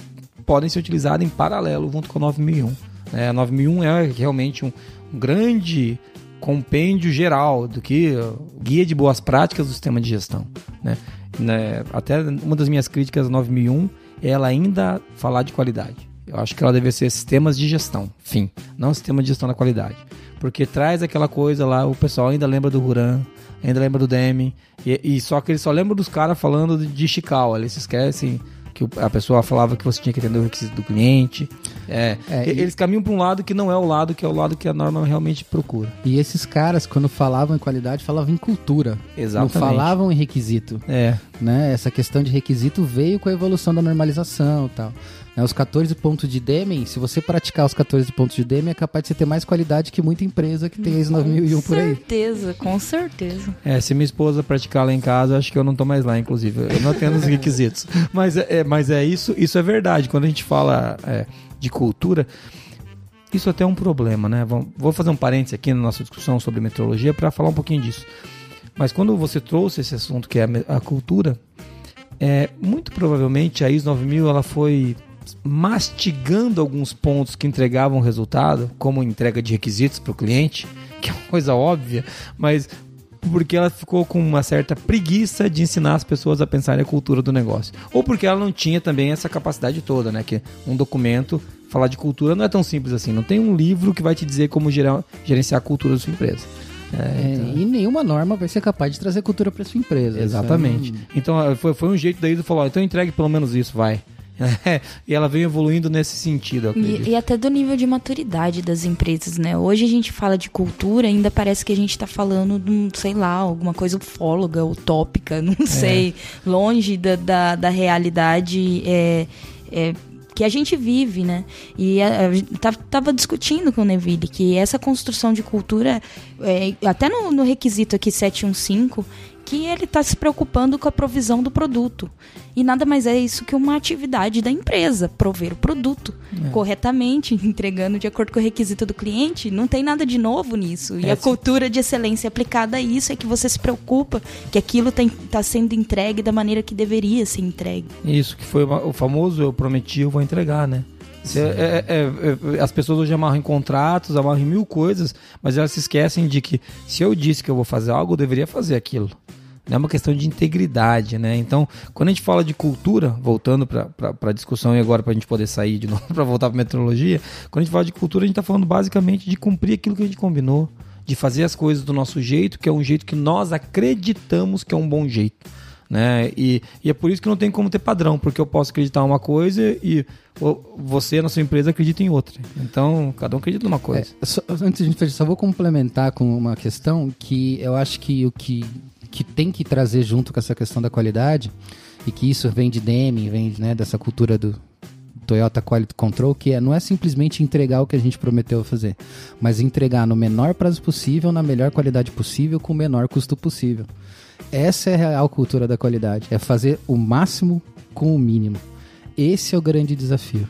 podem ser utilizadas em paralelo junto com a 9001. Né? a 9001 é realmente um, um grande compêndio geral do que guia de boas práticas do sistema de gestão. Né? Né, Até uma das minhas críticas à 9001 é ela ainda falar de qualidade. Eu acho que ela deve ser sistemas de gestão, fim, não sistema de gestão da qualidade. Porque traz aquela coisa lá, o pessoal ainda lembra do Ruran, ainda lembra do Demi, e, e só que eles só lembram dos caras falando de, Chical, eles esquecem que a pessoa falava que você tinha que atender o requisito do cliente. É, É, e- e- Eles caminham para um lado que não é o lado que é o lado que a norma realmente procura. E esses caras, quando falavam em qualidade, falavam em cultura. Exatamente. Não falavam em requisito. É, Né? Essa questão de requisito veio com a evolução da normalização e tal. Né, Os 14 pontos de Deming, se você praticar os 14 pontos de Deming, é capaz de você ter mais qualidade que muita empresa que tem ISO 9001 por aí. certeza, com certeza. É, se minha esposa praticar lá em casa, acho que eu não tô mais lá, inclusive. Eu não atendo os requisitos. Mas é, é- mas é isso, isso é verdade. Quando a gente fala é, de cultura, isso até é um problema, né? Vou fazer um parênteses aqui na nossa discussão sobre metrologia para falar um pouquinho disso. Mas quando você trouxe esse assunto que é a, cultura, é, muito provavelmente a ISO 9000 ela foi mastigando alguns pontos que entregavam resultado, como entrega de requisitos para o cliente, que é uma coisa óbvia, mas porque ela ficou com uma certa preguiça de ensinar as pessoas a pensarem a cultura do negócio. Ou porque ela não tinha também essa capacidade toda, né? Que um documento, falar de cultura não é tão simples assim. Não tem um livro que vai te dizer como gerar, gerenciar a cultura da sua empresa. É, então... E nenhuma norma vai ser capaz de trazer cultura para sua empresa. Exatamente. Então foi, foi um jeito daí de falar, então entregue pelo menos isso, vai. E ela vem evoluindo nesse sentido. E, e, até do nível de maturidade das empresas, né? Hoje a gente fala de cultura, ainda parece que a gente está falando de, sei lá, alguma coisa ufóloga, utópica, não é. sei, longe da, da, da realidade. É, é, que a gente vive, né? E a, a, tava discutindo com o Neville que essa construção de cultura, é, até no, no requisito aqui 715, que ele está se preocupando com a provisão do produto. E nada mais é isso que uma atividade da empresa, prover o produto é. corretamente, entregando de acordo com o requisito do cliente. Não tem nada de novo nisso. E é, a cultura de excelência aplicada a isso é que você se preocupa que aquilo está sendo entregue da maneira que deveria ser entregue. Isso, que foi o famoso eu prometi, eu vou entregar, né? É, é, é, é, as pessoas hoje amarram em contratos, amarram em mil coisas, mas elas se esquecem de que se eu disse que eu vou fazer algo, eu deveria fazer aquilo. É uma questão de integridade, né? Então, quando a gente fala de cultura, voltando para a discussão e agora para a gente poder sair de novo para voltar para metrologia, quando a gente fala de cultura, a gente está falando basicamente de cumprir aquilo que a gente combinou, de fazer as coisas do nosso jeito, que é um jeito que nós acreditamos que é um bom jeito. Né? E, e é por isso que não tem como ter padrão, porque eu posso acreditar uma coisa e você na sua empresa acredita em outra. Então, cada um acredita numa coisa. É, só, antes de a gente fechar, só vou complementar com uma questão que eu acho que o que que tem que trazer junto com essa questão da qualidade, e que isso vem de Deming, vem né, dessa cultura do Toyota Quality Control, que é, não é simplesmente entregar o que a gente prometeu fazer, mas entregar no menor prazo possível, na melhor qualidade possível, com o menor custo possível. Essa é a real cultura da qualidade, é fazer o máximo com o mínimo. Esse é o grande desafio.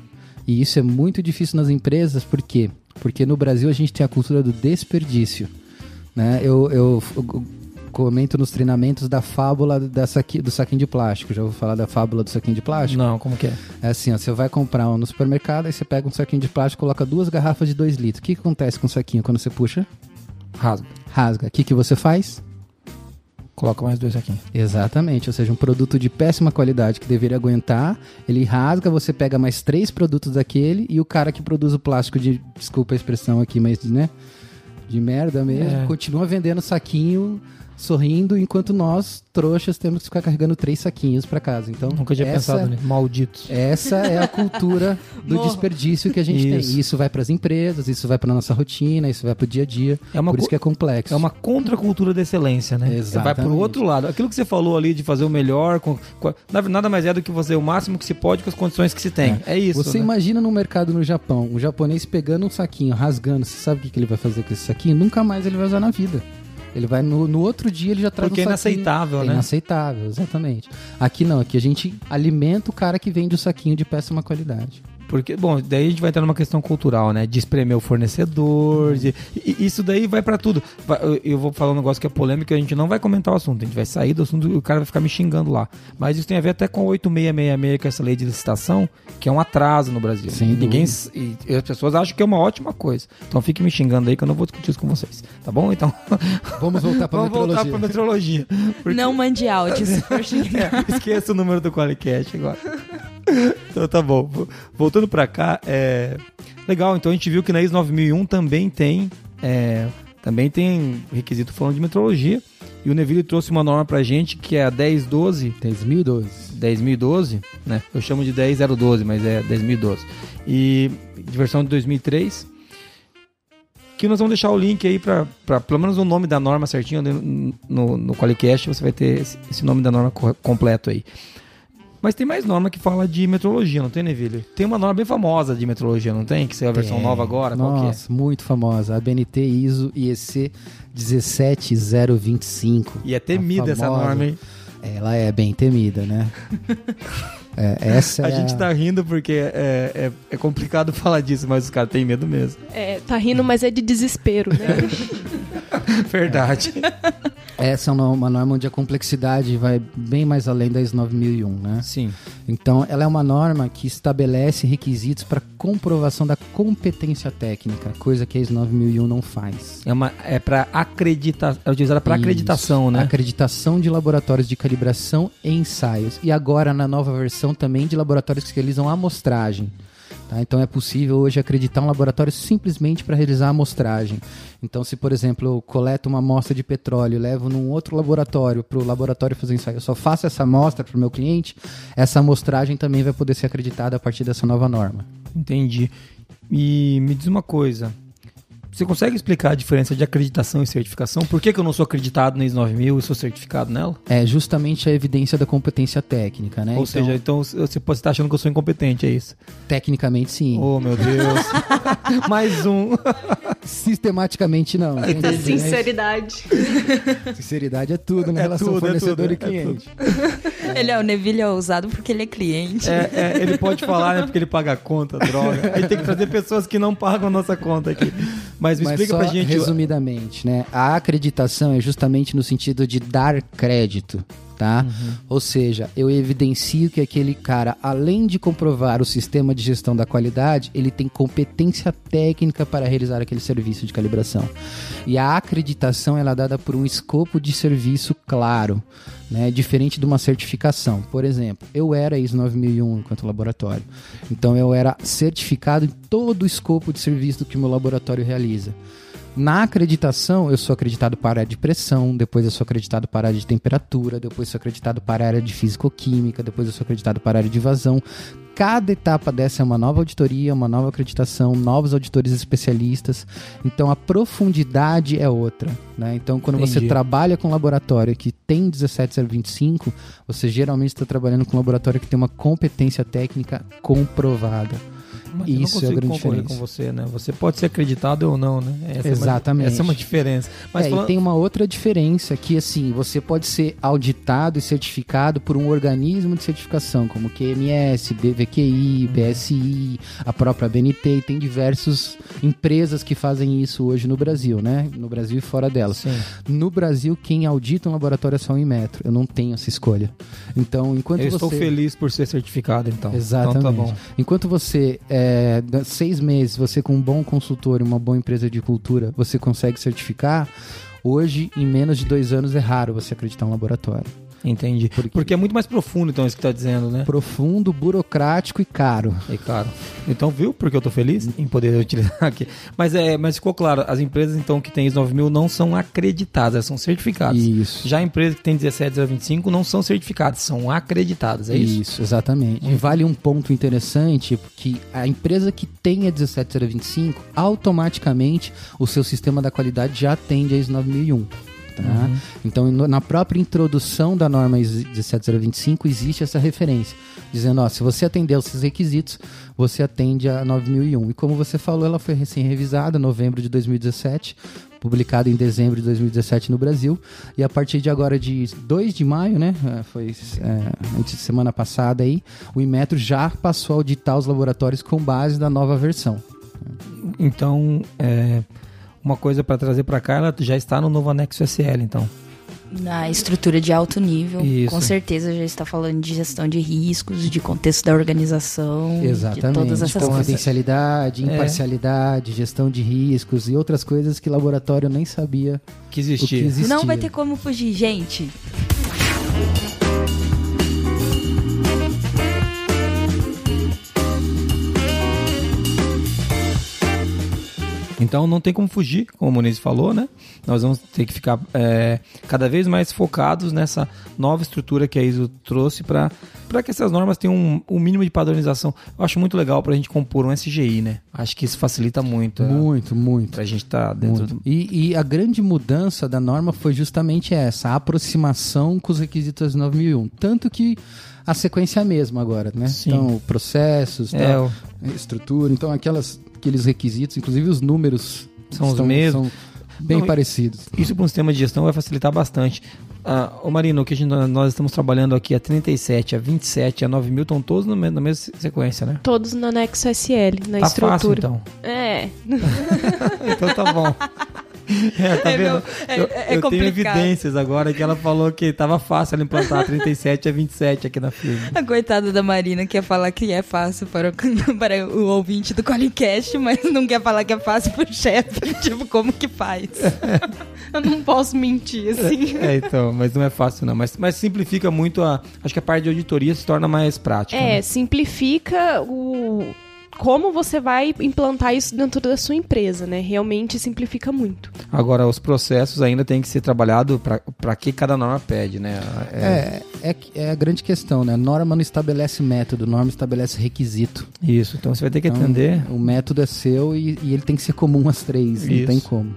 E isso é muito difícil nas empresas, por quê? Porque no Brasil a gente tem a cultura do desperdício. Né? Eu, eu, eu comento nos treinamentos da fábula da saqui, do saquinho de plástico. Já vou falar da fábula do saquinho de plástico? Não, como que é? É assim, ó, você vai comprar um no supermercado, aí você pega um saquinho de plástico, coloca duas garrafas de 2 litros. O que, que acontece com o saquinho quando você puxa? Rasga. Rasga. O que, que você faz? Coloca mais dois saquinhos. Exatamente, ou seja, um produto de péssima qualidade que deveria aguentar, ele rasga, você pega mais três produtos daquele e o cara que produz o plástico de, desculpa a expressão aqui, mas, né, de merda mesmo, é. continua vendendo saquinho sorrindo, enquanto nós, trouxas, temos que ficar carregando três saquinhos para casa. Então, Nunca tinha essa, pensado nisso. Malditos. Essa é a cultura do desperdício que a gente isso. tem. Isso vai para as empresas, isso vai para nossa rotina, isso vai para o dia a dia. É uma Por isso que é complexo. É uma contracultura da excelência, né? Exatamente. Vai para o outro lado. Aquilo que você falou ali de fazer o melhor, com, com, nada mais é do que fazer o máximo que se pode com as condições que se tem. É, é isso. Você né? imagina no mercado no Japão, um japonês pegando um saquinho, rasgando. Você sabe o que ele vai fazer com esse saquinho? Nunca mais ele vai usar na vida. Ele vai no, no outro dia ele já traz Porque um é inaceitável, é né? inaceitável, exatamente. Aqui não, aqui a gente alimenta o cara que vende o saquinho de péssima qualidade. Porque, bom, daí a gente vai entrar numa questão cultural, né? De espremer o fornecedor, de, e, isso daí vai para tudo. Eu vou falar um negócio que é polêmico, a gente não vai comentar o assunto, a gente vai sair do assunto e o cara vai ficar me xingando lá. Mas isso tem a ver até com a 8666, que é essa lei de licitação, que é um atraso no Brasil. Sim, Ninguém, e, e, as pessoas acham que é uma ótima coisa. Então fique me xingando aí que eu não vou discutir isso com vocês, tá bom? Então... Vamos voltar para Vamos voltar para metrologia. Porque... Não mande áudio, se for é, Esqueça o número do Qualicast agora. então tá bom. Voltando pra cá, é. Legal, então a gente viu que na ISO 9001 também tem. É... Também tem requisito falando de metrologia. E o Neville trouxe uma norma pra gente que é a 1012. 10.012. 10.012, né? Eu chamo de 10012, mas é 10.012. E de versão de 2003. Que nós vamos deixar o link aí para pelo menos o nome da norma certinho no, no, no Qualicast. Você vai ter esse, esse nome da norma completo aí. Mas tem mais norma que fala de metrologia, não tem, Neville? Tem uma norma bem famosa de metrologia, não tem? Que saiu a versão tem. nova agora? Nossa, é? muito famosa. A BNT ISO IEC 17025. E é temida essa norma, hein? Ela é bem temida, né? É, essa a é gente tá rindo porque é, é, é, complicado falar disso, mas os caras têm medo mesmo. É, tá rindo, mas é de desespero, né? Verdade. essa é uma, norma onde a complexidade vai bem mais além da ISO 9001, né? Sim. Então, ela é uma norma que estabelece requisitos para comprovação da competência técnica, coisa que a ISO 9001 não faz. É, uma, é para acreditar, é utilizada para acreditação, né? Acreditação de laboratórios de calibração e ensaios. E agora, na nova versão, também de laboratórios que realizam amostragem. Tá? Então é possível hoje acreditar um laboratório simplesmente para realizar a amostragem. Então, se, por exemplo, eu coleto uma amostra de petróleo, levo num outro laboratório para o laboratório fazer ensaio, eu só faço essa amostra para o meu cliente, essa amostragem também vai poder ser acreditada a partir dessa nova norma. Entendi. E me diz uma coisa. Você consegue explicar a diferença de acreditação e certificação? Por que, que eu não sou acreditado na ISO 9000 e sou certificado nela? É justamente a evidência da competência técnica, né? Ou Então, seja, então você pode estar achando que eu sou incompetente, é isso? tecnicamente sim. Oh, meu Deus. Mais um. Sistematicamente não. entende? Sinceridade. Sinceridade é tudo na relação tudo, é fornecedor tudo, e é cliente. Ele é o Neville é ousado porque ele é cliente. É, é, ele pode falar, né? Porque ele paga a conta, droga. Aí tem que trazer pessoas que não pagam a nossa conta aqui. Mas me Mas explica só pra gente. resumidamente, né? A acreditação é justamente no sentido de dar crédito, tá? Uhum. Ou seja, eu evidencio que aquele cara, além de comprovar o sistema de gestão da qualidade, ele tem competência técnica para realizar aquele serviço de calibração. E a acreditação ela é dada por um escopo de serviço claro, né? Diferente de uma certificação. Por exemplo, eu era ISO 9001 enquanto laboratório. Então eu era certificado em todo o escopo de serviço que o meu laboratório realiza. Na acreditação, eu sou acreditado para a área de pressão, depois eu sou acreditado para a área de temperatura, depois sou acreditado para a área de físico-química, depois eu sou acreditado para a área de vazão. Cada etapa dessa é uma nova auditoria, uma nova acreditação, novos auditores especialistas. Então a profundidade é outra. Né? Então, quando você Entendi. trabalha com um laboratório que tem 17025, você geralmente está trabalhando com um laboratório que tem uma competência técnica comprovada. Mas eu não Isso é a consigo grande concorrer diferença. com você, né? Você pode ser acreditado ou não, né? Essa Exatamente. É uma, essa é uma diferença. Mas é, falando- e tem uma outra diferença que assim, você pode ser auditado e certificado por um organismo de certificação, como QMS, BVQI, BSI, a própria BNT, e tem diversas empresas que fazem isso hoje no Brasil, né? No Brasil e fora delas. Sim. No Brasil, quem audita um laboratório é só o Inmetro. Eu não tenho essa escolha. Então, enquanto Eu você estou feliz por ser certificado, então. Exatamente. Então tá bom. Enquanto você, é, dá seis meses, você com um bom consultor e uma boa empresa de cultura, você consegue certificar, hoje, em menos de dois anos, é raro você acreditar em um laboratório. Entendi. Por quê? Porque é muito mais profundo, então, isso que tá dizendo, né? Profundo, burocrático e caro. É claro. Então, viu porque eu tô feliz em poder utilizar aqui. Mas, é, mas ficou claro, as empresas, então, que têm ISO 9000 não são acreditadas, elas são certificadas. Isso. Já a empresa que tem 17025 não são certificadas, são acreditadas, é isso? Isso, exatamente. E vale um ponto interessante, porque a empresa que tem a 17025, automaticamente o seu sistema da qualidade já atende a ISO 9001. Tá? Então, no- na própria introdução da norma ISO 17025, existe essa referência, dizendo: ó, se você atender esses requisitos, você atende a 9001. E como você falou, ela foi recém-revisada em novembro de 2017, publicada em dezembro de 2017 no Brasil. E a partir de agora, de 2 de maio, né? é, Foi é, antes de semana passada aí, o Inmetro já passou a auditar os laboratórios com base na nova versão. Então, é, uma coisa para trazer para cá, ela já está no novo anexo SL, então. Na estrutura de alto nível, Isso. com certeza já está falando de gestão de riscos, de contexto da organização, Exatamente. de todas essas coisas. Confidencialidade, É. imparcialidade, gestão de riscos e outras coisas que o laboratório nem sabia Que o que existia. existia. Não vai ter como fugir, gente. Então não tem como fugir, como o Muniz falou, né? Nós vamos ter que ficar é, cada vez mais focados nessa nova estrutura que a ISO trouxe para que essas normas tenham um, um mínimo de padronização. Eu acho muito legal para a gente compor um SGI, né? Acho que isso facilita muito. Muito, muito. Para a gente estar tá dentro do... E, e a grande mudança da norma foi justamente essa, a aproximação com os requisitos 9001. Tanto que a sequência é a mesma agora, né? Sim. Então, processos, É, tal, o- estrutura, então aquelas, aqueles requisitos, inclusive os números São os estão- mesmos. são bem Não, parecidos. Isso para um sistema de gestão vai facilitar bastante. Ah, ô Marino, o que a gente, nós estamos trabalhando aqui a 37, a 27, a 9 mil estão todos no na mesma sequência, né? Todos no anexo SL, na tá estrutura. fácil então. É. então tá bom. É, tá É, vendo? meu, é- eu é eu tenho evidências agora que ela falou que tava fácil ela implantar 37 a 27 aqui na firma. A coitada da Marina quer falar que é fácil para o, para o ouvinte do Colicast, mas não quer falar que é fácil pro chefe. Tipo, como que faz? Eu não posso mentir, assim. É, então, mas não é fácil não. Mas, mas simplifica muito a. Acho que a parte de auditoria se torna mais prática. É, né? simplifica o como você vai implantar isso dentro da sua empresa, né? Realmente simplifica muito. Agora, os processos ainda tem que ser trabalhado para que cada norma pede, né? É, é, que- é a grande questão, né? Norma não estabelece método, norma estabelece requisito. Isso, então você vai ter que Então, atender. O método é seu e, e ele tem que ser comum às três, não Isso. tem como.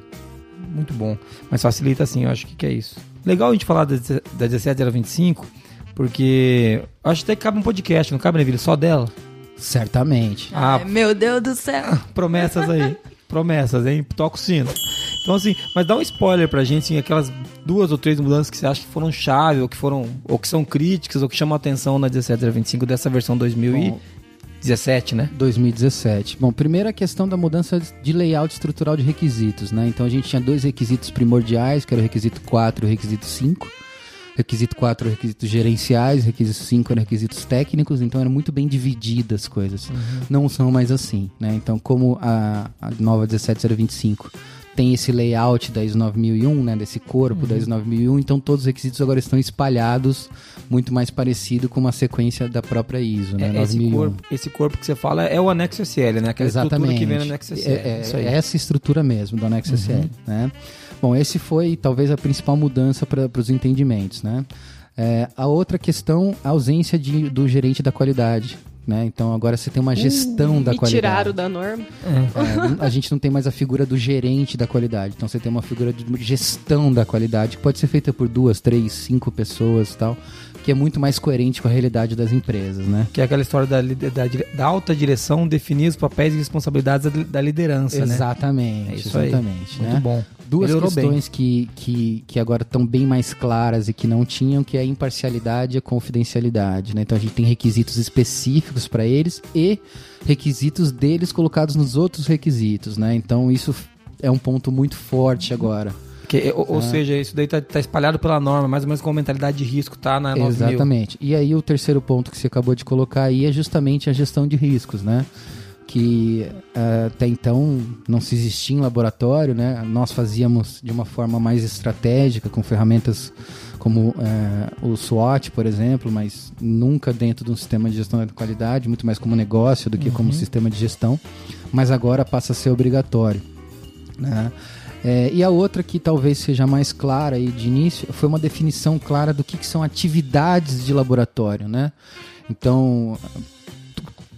Muito bom. Mas facilita assim, eu acho que, que é isso. Legal a gente falar da, da 17025, porque eu acho até que cabe um podcast, não cabe, Neville? Só dela? Certamente. Ah, Ai, meu Deus do céu. promessas aí. promessas, hein? Toca o sino. Então, assim, mas dá um spoiler pra gente, assim, aquelas duas ou três mudanças que você acha que foram chave, ou que foram, ou que são críticas, ou que chamam a atenção na 17025 dessa versão 2017, né? 2017. Bom, primeiro a questão da mudança de layout estrutural de requisitos, né? Então a gente tinha dois requisitos primordiais, que era o requisito 4 e o requisito 5. Requisito 4 requisitos gerenciais, requisito 5 eram requisitos técnicos, então era muito bem divididas as coisas. Não são mais assim, né? Então, como a, a nova 17025 tem esse layout da ISO 9001, né, desse corpo da ISO 9001, então todos os requisitos agora estão espalhados, muito mais parecido com uma sequência da própria ISO, né, É, esse, 9001. corpo, esse corpo que você fala é o anexo SL, né? Aquela estrutura que vem no anexo SL. É, é- é essa estrutura mesmo do anexo SL, né? Bom, esse foi talvez a principal mudança para os entendimentos, né? É, a outra questão, a ausência de, do gerente da qualidade, né? Então agora você tem uma gestão da Me qualidade. tiraram da norma. É, a gente não tem mais a figura do gerente da qualidade. Então você tem uma figura de gestão da qualidade que pode ser feita por duas, três, cinco pessoas e tal, que é muito mais coerente com a realidade das empresas, né? Que é aquela história da, da, da alta direção definir os papéis e responsabilidades da, da liderança, né? Exatamente, É isso aí. exatamente. Muito né? bom. Duas Melhorou bem. questões que, que, que agora estão bem mais claras e que não tinham, que é a imparcialidade e a confidencialidade. Né? Então a gente tem requisitos específicos para eles e requisitos deles colocados nos outros requisitos. Né? Então isso é um ponto muito forte agora. Que, ou, ou seja, isso daí tá, tá espalhado pela norma, mais ou menos com a mentalidade de risco, tá na 9000. Exatamente. E aí o terceiro ponto que você acabou de colocar aí é justamente a gestão de riscos, né? Que eh, até então não se existia em laboratório, né? Nós fazíamos de uma forma mais estratégica, com ferramentas como eh, o SWOT, por exemplo, mas nunca dentro de um sistema de gestão da qualidade, muito mais como negócio do que como sistema de gestão. Mas agora passa a ser obrigatório. Né? É, e a outra que talvez seja mais clara aí de início foi uma definição clara do que, que são atividades de laboratório, né? Então,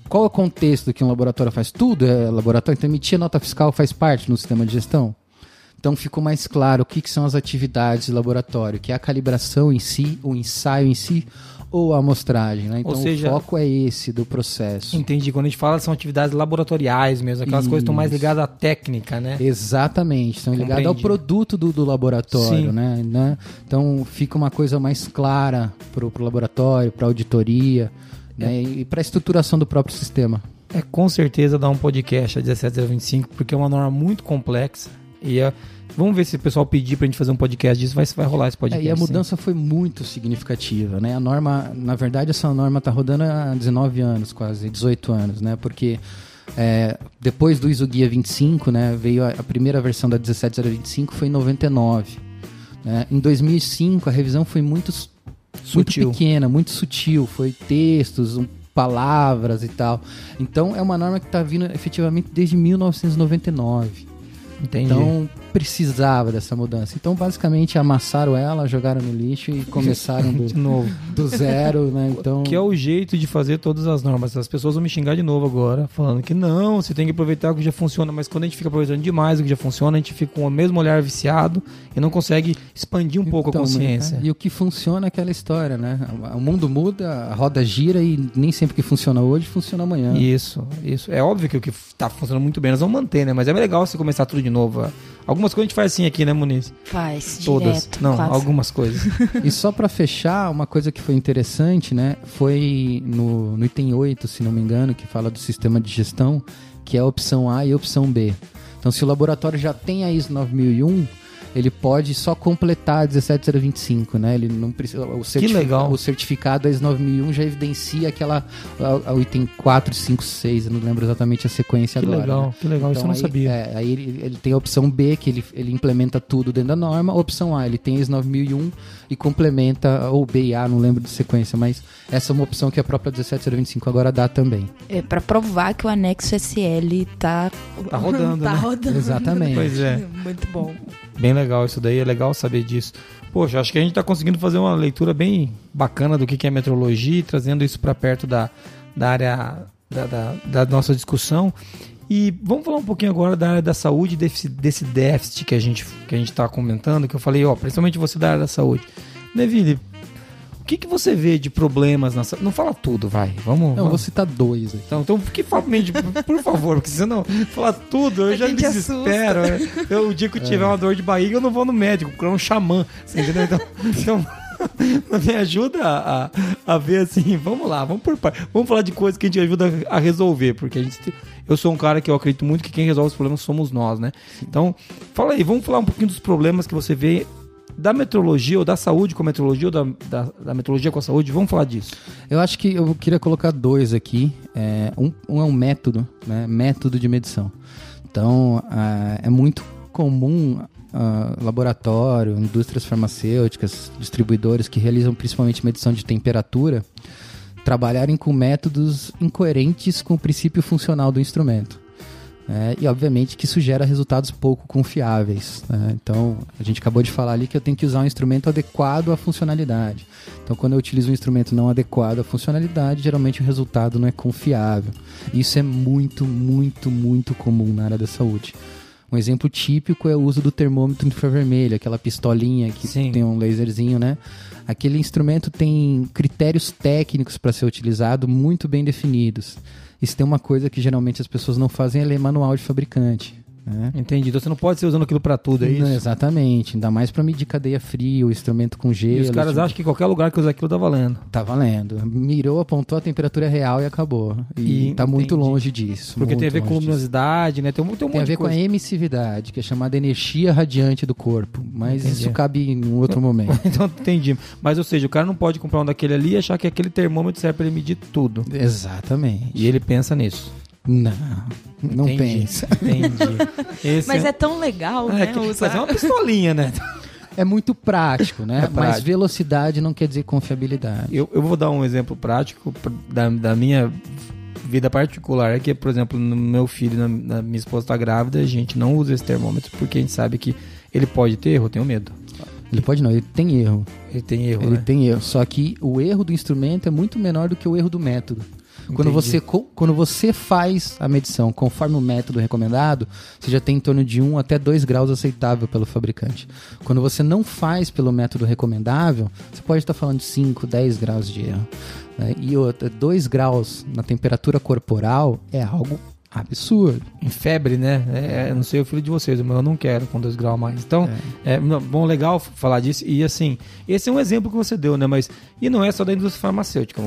qual é o contexto que um laboratório faz? Tudo é laboratório, então emitir nota fiscal faz parte no sistema de gestão? Então ficou mais claro o que, que são as atividades de laboratório, que é a calibração em si, o ensaio em si, ou a amostragem, né? Então seja- o foco é esse do processo. Entendi. Quando a gente fala, são atividades laboratoriais mesmo, aquelas coisas que estão mais Isso. ligadas à técnica, né? Exatamente, estão ligadas ao produto do, do laboratório, né? né? Então fica uma coisa mais clara pro, pro laboratório, pra auditoria, né? E pra estruturação do próprio sistema. É com certeza dar um podcast a 17025, porque é uma norma muito complexa. E é- vamos ver se o pessoal pedir pra gente fazer um podcast disso, vai, vai rolar esse É, podcast. e a sim. mudança foi muito significativa, né? A norma, na verdade, essa norma tá rodando há 19 anos, quase 18 anos, né? Porque é, depois do ISO Guia 25, né, veio a, a primeira versão da 17025 foi em 99. né? Em 2005 a revisão foi muito Sutil. muito pequena, muito sutil, foi textos, um, palavras e tal. Então é uma norma que está vindo efetivamente desde 1999. Entendi. Então precisava dessa mudança. Então basicamente amassaram ela, jogaram no lixo e começaram do, de novo. do zero, né? Então Que é o jeito de fazer todas as normas. As pessoas vão me xingar de novo agora, falando que não, você tem que aproveitar o que já funciona, mas quando a gente fica aproveitando demais o que já funciona, a gente fica com o mesmo olhar viciado e não consegue expandir um pouco a Então, consciência. né? E o que funciona é aquela história, né? O mundo muda, a roda gira e nem sempre que funciona hoje funciona amanhã. Isso, isso. É óbvio que o que tá funcionando muito bem nós vamos manter, né? Mas é legal você começar tudo de novo. Algumas coisas a gente faz assim aqui, né, Muniz? Faz, Todas. direto. não, quase. algumas coisas. E só pra fechar, uma coisa que foi interessante, né? Foi no, no item 8, se não me engano, que fala do sistema de gestão, que é a opção A e a opção B. Então Então, se o laboratório já tem a ISO 9001, ele pode só completar a 17025, né? Ele não precisa o certificado, legal. o certificado AS 9001 já evidencia aquela a, a, o item 4, 5, 6, eu não lembro exatamente a sequência Que agora. legal, né? que legal, isso eu não aí, sabia. é, aí ele, ele tem a opção B, que ele, ele implementa tudo dentro da norma. A opção A, ele tem IS 9001 e complementa, ou B e A, não lembro de sequência, mas essa é uma opção que a própria 17025 agora dá também. É para provar que o anexo SL tá Tá rodando, tá né? rodando. Exatamente. Pois é. Muito bom. Bem legal isso daí, é legal saber disso. Poxa, acho que a gente está conseguindo fazer uma leitura bem bacana do que é metrologia, e trazendo isso para perto da, da área da, da, da nossa discussão. E vamos falar um pouquinho agora da área da saúde, desse, desse déficit que a gente que a gente está comentando, que eu falei, ó, principalmente você da área da saúde. Neville, o que, que você vê de problemas na? Não fala tudo, vai. Vamos. Não, eu vamos. vou citar dois aqui. Então, então que fala mente, por favor, porque se eu não falar tudo, eu A já me desespero. né? Eu, o dia que eu tiver uma dor de barriga, eu não vou no médico, procurar um xamã. Você entendeu? Então, então me ajuda a, a ver assim, vamos lá, vamos por par- Vamos falar de coisas que a gente ajuda a resolver, porque a gente. te- Eu sou um cara que eu acredito muito que quem resolve os problemas somos nós, né? Então, fala aí, vamos falar um pouquinho dos problemas que você vê da metrologia, ou da saúde com a metrologia, ou da, da, da metrologia com a saúde. Vamos falar disso. Eu acho que eu queria colocar dois aqui. É, um, um é um método, né? Método de medição. Então, é muito comum ah, laboratório, indústrias farmacêuticas, distribuidores que realizam principalmente medição de temperatura trabalharem com métodos incoerentes com o princípio funcional do instrumento. Né? e obviamente que isso gera resultados pouco confiáveis. né? Então, a gente acabou de falar ali que eu tenho que usar um instrumento adequado à funcionalidade. Então, quando eu utilizo um instrumento não adequado à funcionalidade, geralmente o resultado não é confiável. Isso é muito, muito, muito comum na área da saúde. Um exemplo típico é o uso do termômetro infravermelho, aquela pistolinha que Sim. tem um laserzinho, né? Aquele instrumento tem critérios técnicos para ser utilizado muito bem definidos. Se tem uma coisa que geralmente as pessoas não fazem é ler manual de fabricante. Né? Entendi. Então você não pode ser usando aquilo pra tudo, é isso? Não, exatamente, ainda mais para medir cadeia fria, o instrumento com gelo. E os caras tipo, acham que qualquer lugar que usar aquilo tá valendo. Tá valendo. Mirou, apontou a temperatura real e acabou. E, E- tá muito entendi. longe disso. Porque tem a muito ver com luminosidade, né? Tem um, tem um Tem a ver com a emissividade, que é chamada energia radiante do corpo. Mas Entendi. isso cabe em um outro momento. Então entendi. Mas ou seja, o cara não pode comprar um daquele ali e achar que aquele termômetro serve pra ele medir tudo. Exatamente. E ele pensa nisso. Não, não Entendi. pensa. Entendi. Esse Mas é tão legal, é né? que- usar. mas é uma pistolinha, né? É muito prático, né? É Mas prático. velocidade não quer dizer confiabilidade. Eu, eu vou dar um exemplo prático da, da minha vida particular. É que, por exemplo, no meu filho, na, na minha esposa está grávida, a gente não usa esse termômetro porque a gente sabe que ele pode ter erro, eu tenho medo. Ele pode não, ele tem erro. Ele tem erro, Ele né? tem erro. Só que o erro do instrumento é muito menor do que o erro do método. Quando Entendi. você, quando você faz a medição conforme o método recomendado, você já tem em torno de 1 até 2 graus aceitável pelo fabricante. Quando você não faz pelo método recomendável, você pode estar falando de 5, 10 graus de erro. né? E outra, 2 graus na temperatura corporal é algo absurdo. Em febre, né? É, eu não sei o filho de vocês, mas eu não quero com 2 graus a mais. Então, é. não, bom, legal falar disso. E assim, esse é um exemplo que você deu, né? Mas, e não é só da indústria farmacêutica,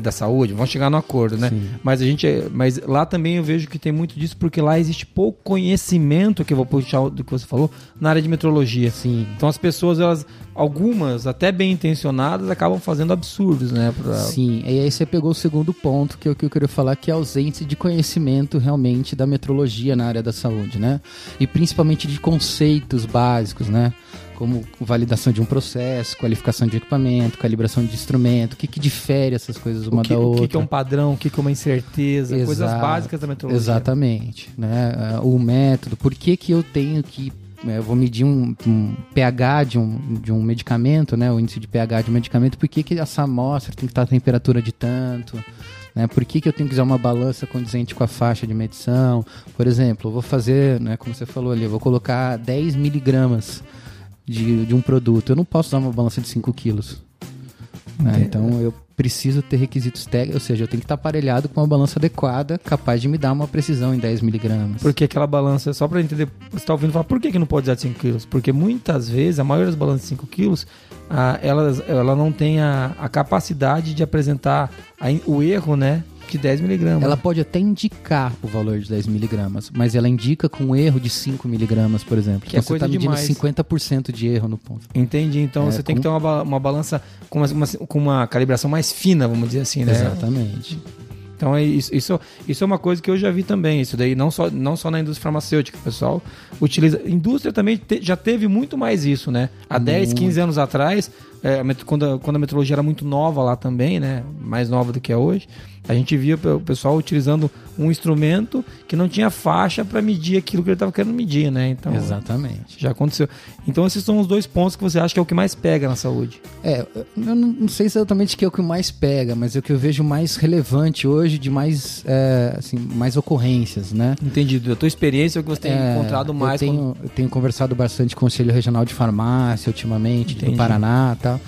da saúde, vamos chegar no acordo, né? Sim. Mas a gente, é- mas lá também eu vejo que tem muito disso, porque lá existe pouco conhecimento, que eu vou puxar do que você falou, na área de metrologia. Sim. Então as pessoas, elas, algumas, até bem intencionadas, acabam fazendo absurdos, né? Pra- Sim, e aí você pegou o segundo ponto que é o que eu queria falar, que é a ausência de conhecimento realmente da metrologia na área da saúde, né? E principalmente de conceitos básicos, né? Como validação de um processo, qualificação de equipamento, calibração de instrumento, o que, que difere essas coisas uma o que, da o outra. que que é um padrão, o que que é uma incerteza, coisas Exato. básicas da metrologia. Exatamente, né? Ah, O método, por que que eu tenho que eu vou medir um, um pH de um, de um medicamento, né? O índice de pH de um medicamento, por que, que essa amostra tem que estar a temperatura de tanto? Né? Por que, que eu tenho que usar uma balança condizente com a faixa de medição? Por exemplo, eu vou fazer, né, como você falou ali, eu vou colocar 10 miligramas de, de um produto. Eu não posso usar uma balança de 5 quilos. né? Então eu preciso ter requisitos técnicos, ou seja, eu tenho que estar aparelhado com uma balança adequada, capaz de me dar uma precisão em 10 miligramas. Porque aquela balança, só pra entender, você está ouvindo falar, por que, que não pode usar de 5 quilos? Porque muitas vezes, a maioria das balanças de 5 quilos, ah, elas, ela não tem a, a capacidade de apresentar a o erro, né? De 10 miligramas. Ela pode até indicar o valor de 10 miligramas, mas ela indica com um erro de 5 miligramas, por exemplo. Que é então coisa você está medindo demais. 50% de erro no ponto. Entendi. Então É, você tem que com- ter uma, uma balança com uma, uma- com uma calibração mais fina, vamos dizer assim, né? Exatamente. Então é isso, isso, isso é uma coisa que eu já vi também. Isso daí não só, não só na indústria farmacêutica, o pessoal utiliza. Indústria também te- já teve muito mais isso, né? Há 10, 15 anos atrás, é, a met- quando, a, quando a metrologia era muito nova lá também, né? Mais nova do que é hoje, a gente via o pessoal utilizando um instrumento que não tinha faixa para medir aquilo que ele estava querendo medir, né? Então Exatamente. já aconteceu. Então esses são os dois pontos que você acha que é o que mais pega na saúde. É, eu não sei exatamente que é o que mais pega, mas é o que eu vejo mais relevante hoje, de mais, é, assim, mais ocorrências, né? Entendido. Da tua experiência, é o que você tem É, encontrado mais. Eu tenho, eu tenho conversado bastante com o Conselho Regional de Farmácia ultimamente, Entendi. do Paraná e tal.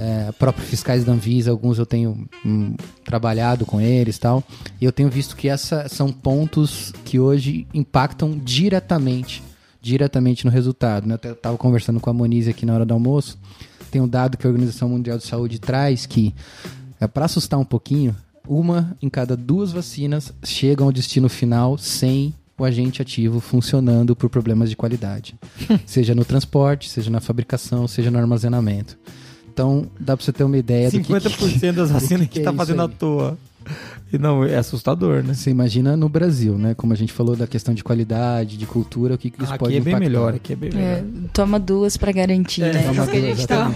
É, próprios fiscais da Anvisa, alguns eu tenho hum, trabalhado com eles tal. E eu tenho visto que essa são pontos que hoje impactam diretamente, diretamente no resultado. Né? Eu estava conversando com a Moniz aqui na hora do almoço. Tem um dado que a Organização Mundial de Saúde traz que, é, para assustar um pouquinho, uma em cada duas vacinas chegam ao destino final sem o agente ativo funcionando por problemas de qualidade. seja no transporte, seja na fabricação, seja no armazenamento. Então, dá pra você ter uma ideia do que- 50% das vacinas que que, é tá isso fazendo aí? à toa. E não, é assustador, né? Você imagina no Brasil, né? Como a gente falou da questão de qualidade, de cultura, o que, que isso Aqui pode é bem impactar. melhor, aqui é bem É, melhor. toma duas pra garantir, É, né? Toma duas, gente tá...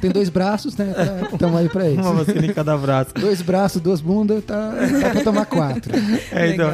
Tem dois braços, né? Estamos aí pra isso. Uma vacina em cada braço. Dois braços, duas bundas, tá, dá pra tomar quatro. É, então,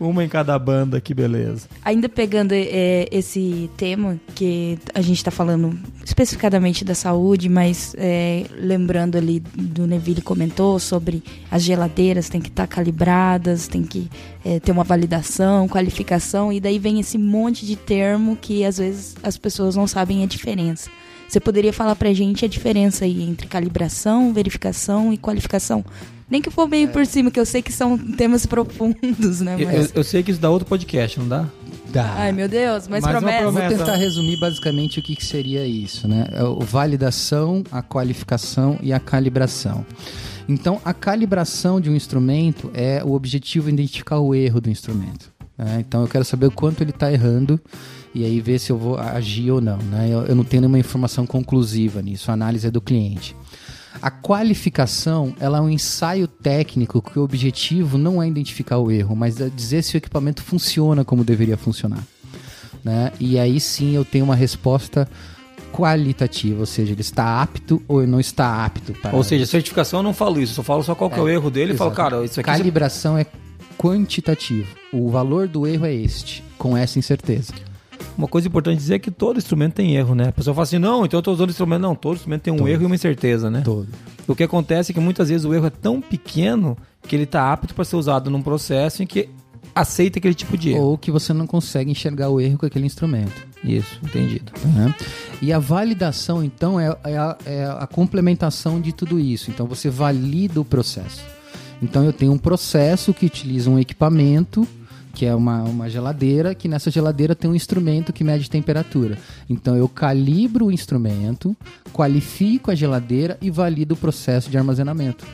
uma em cada banda, que beleza. Ainda pegando é, esse tema que a gente está falando especificadamente da saúde, mas é, lembrando ali do Neville comentou sobre as geladeiras tem que estar calibradas, tem que é, ter uma validação, qualificação, e daí vem esse monte de termo que às vezes as pessoas não sabem a diferença. Você poderia falar pra gente a diferença aí entre calibração, verificação e qualificação? Nem que for meio por cima, que eu sei que são temas profundos, né? Eu, Mas... eu- eu sei que isso dá outro podcast, não dá? Dá. Ai, meu Deus, mas Mais promessa. Vou tentar resumir basicamente o que, que seria isso, né? É o validação, a qualificação e a calibração. Então, a calibração de um instrumento é o objetivo identificar o erro do instrumento. né? Então, eu quero saber o quanto ele está errando e aí ver se eu vou agir ou não. Né? Eu, eu não tenho nenhuma informação conclusiva nisso. A análise é do cliente. A qualificação ela é um ensaio técnico que o objetivo não é identificar o erro, mas é dizer se o equipamento funciona como deveria funcionar né? E aí sim eu tenho uma resposta qualitativa, ou seja, ele está apto ou não está apto para. Ou seja, certificação eu não falo isso, eu só falo só qual que é, o erro dele e falo, cara, isso aqui... calibração é quantitativo. O valor do erro é este, com essa incerteza. Uma coisa importante dizer é que todo instrumento tem erro, né? A pessoa fala assim, não, então eu tô usando instrumento. Não, todo instrumento tem um Todos. erro e uma incerteza, né? Todo. O que acontece é que muitas vezes o erro é tão pequeno que ele está apto para ser usado num processo em que aceita aquele tipo de erro. Ou que você não consegue enxergar o erro com aquele instrumento. Isso, entendido. né? E a validação, então, é, é a, é a complementação de tudo isso. Então, você valida o processo. Então, eu tenho um processo que utiliza um equipamento, que é uma, uma geladeira, que nessa geladeira tem um instrumento que mede temperatura. Então, eu calibro o instrumento, qualifico a geladeira e valido o processo de armazenamento.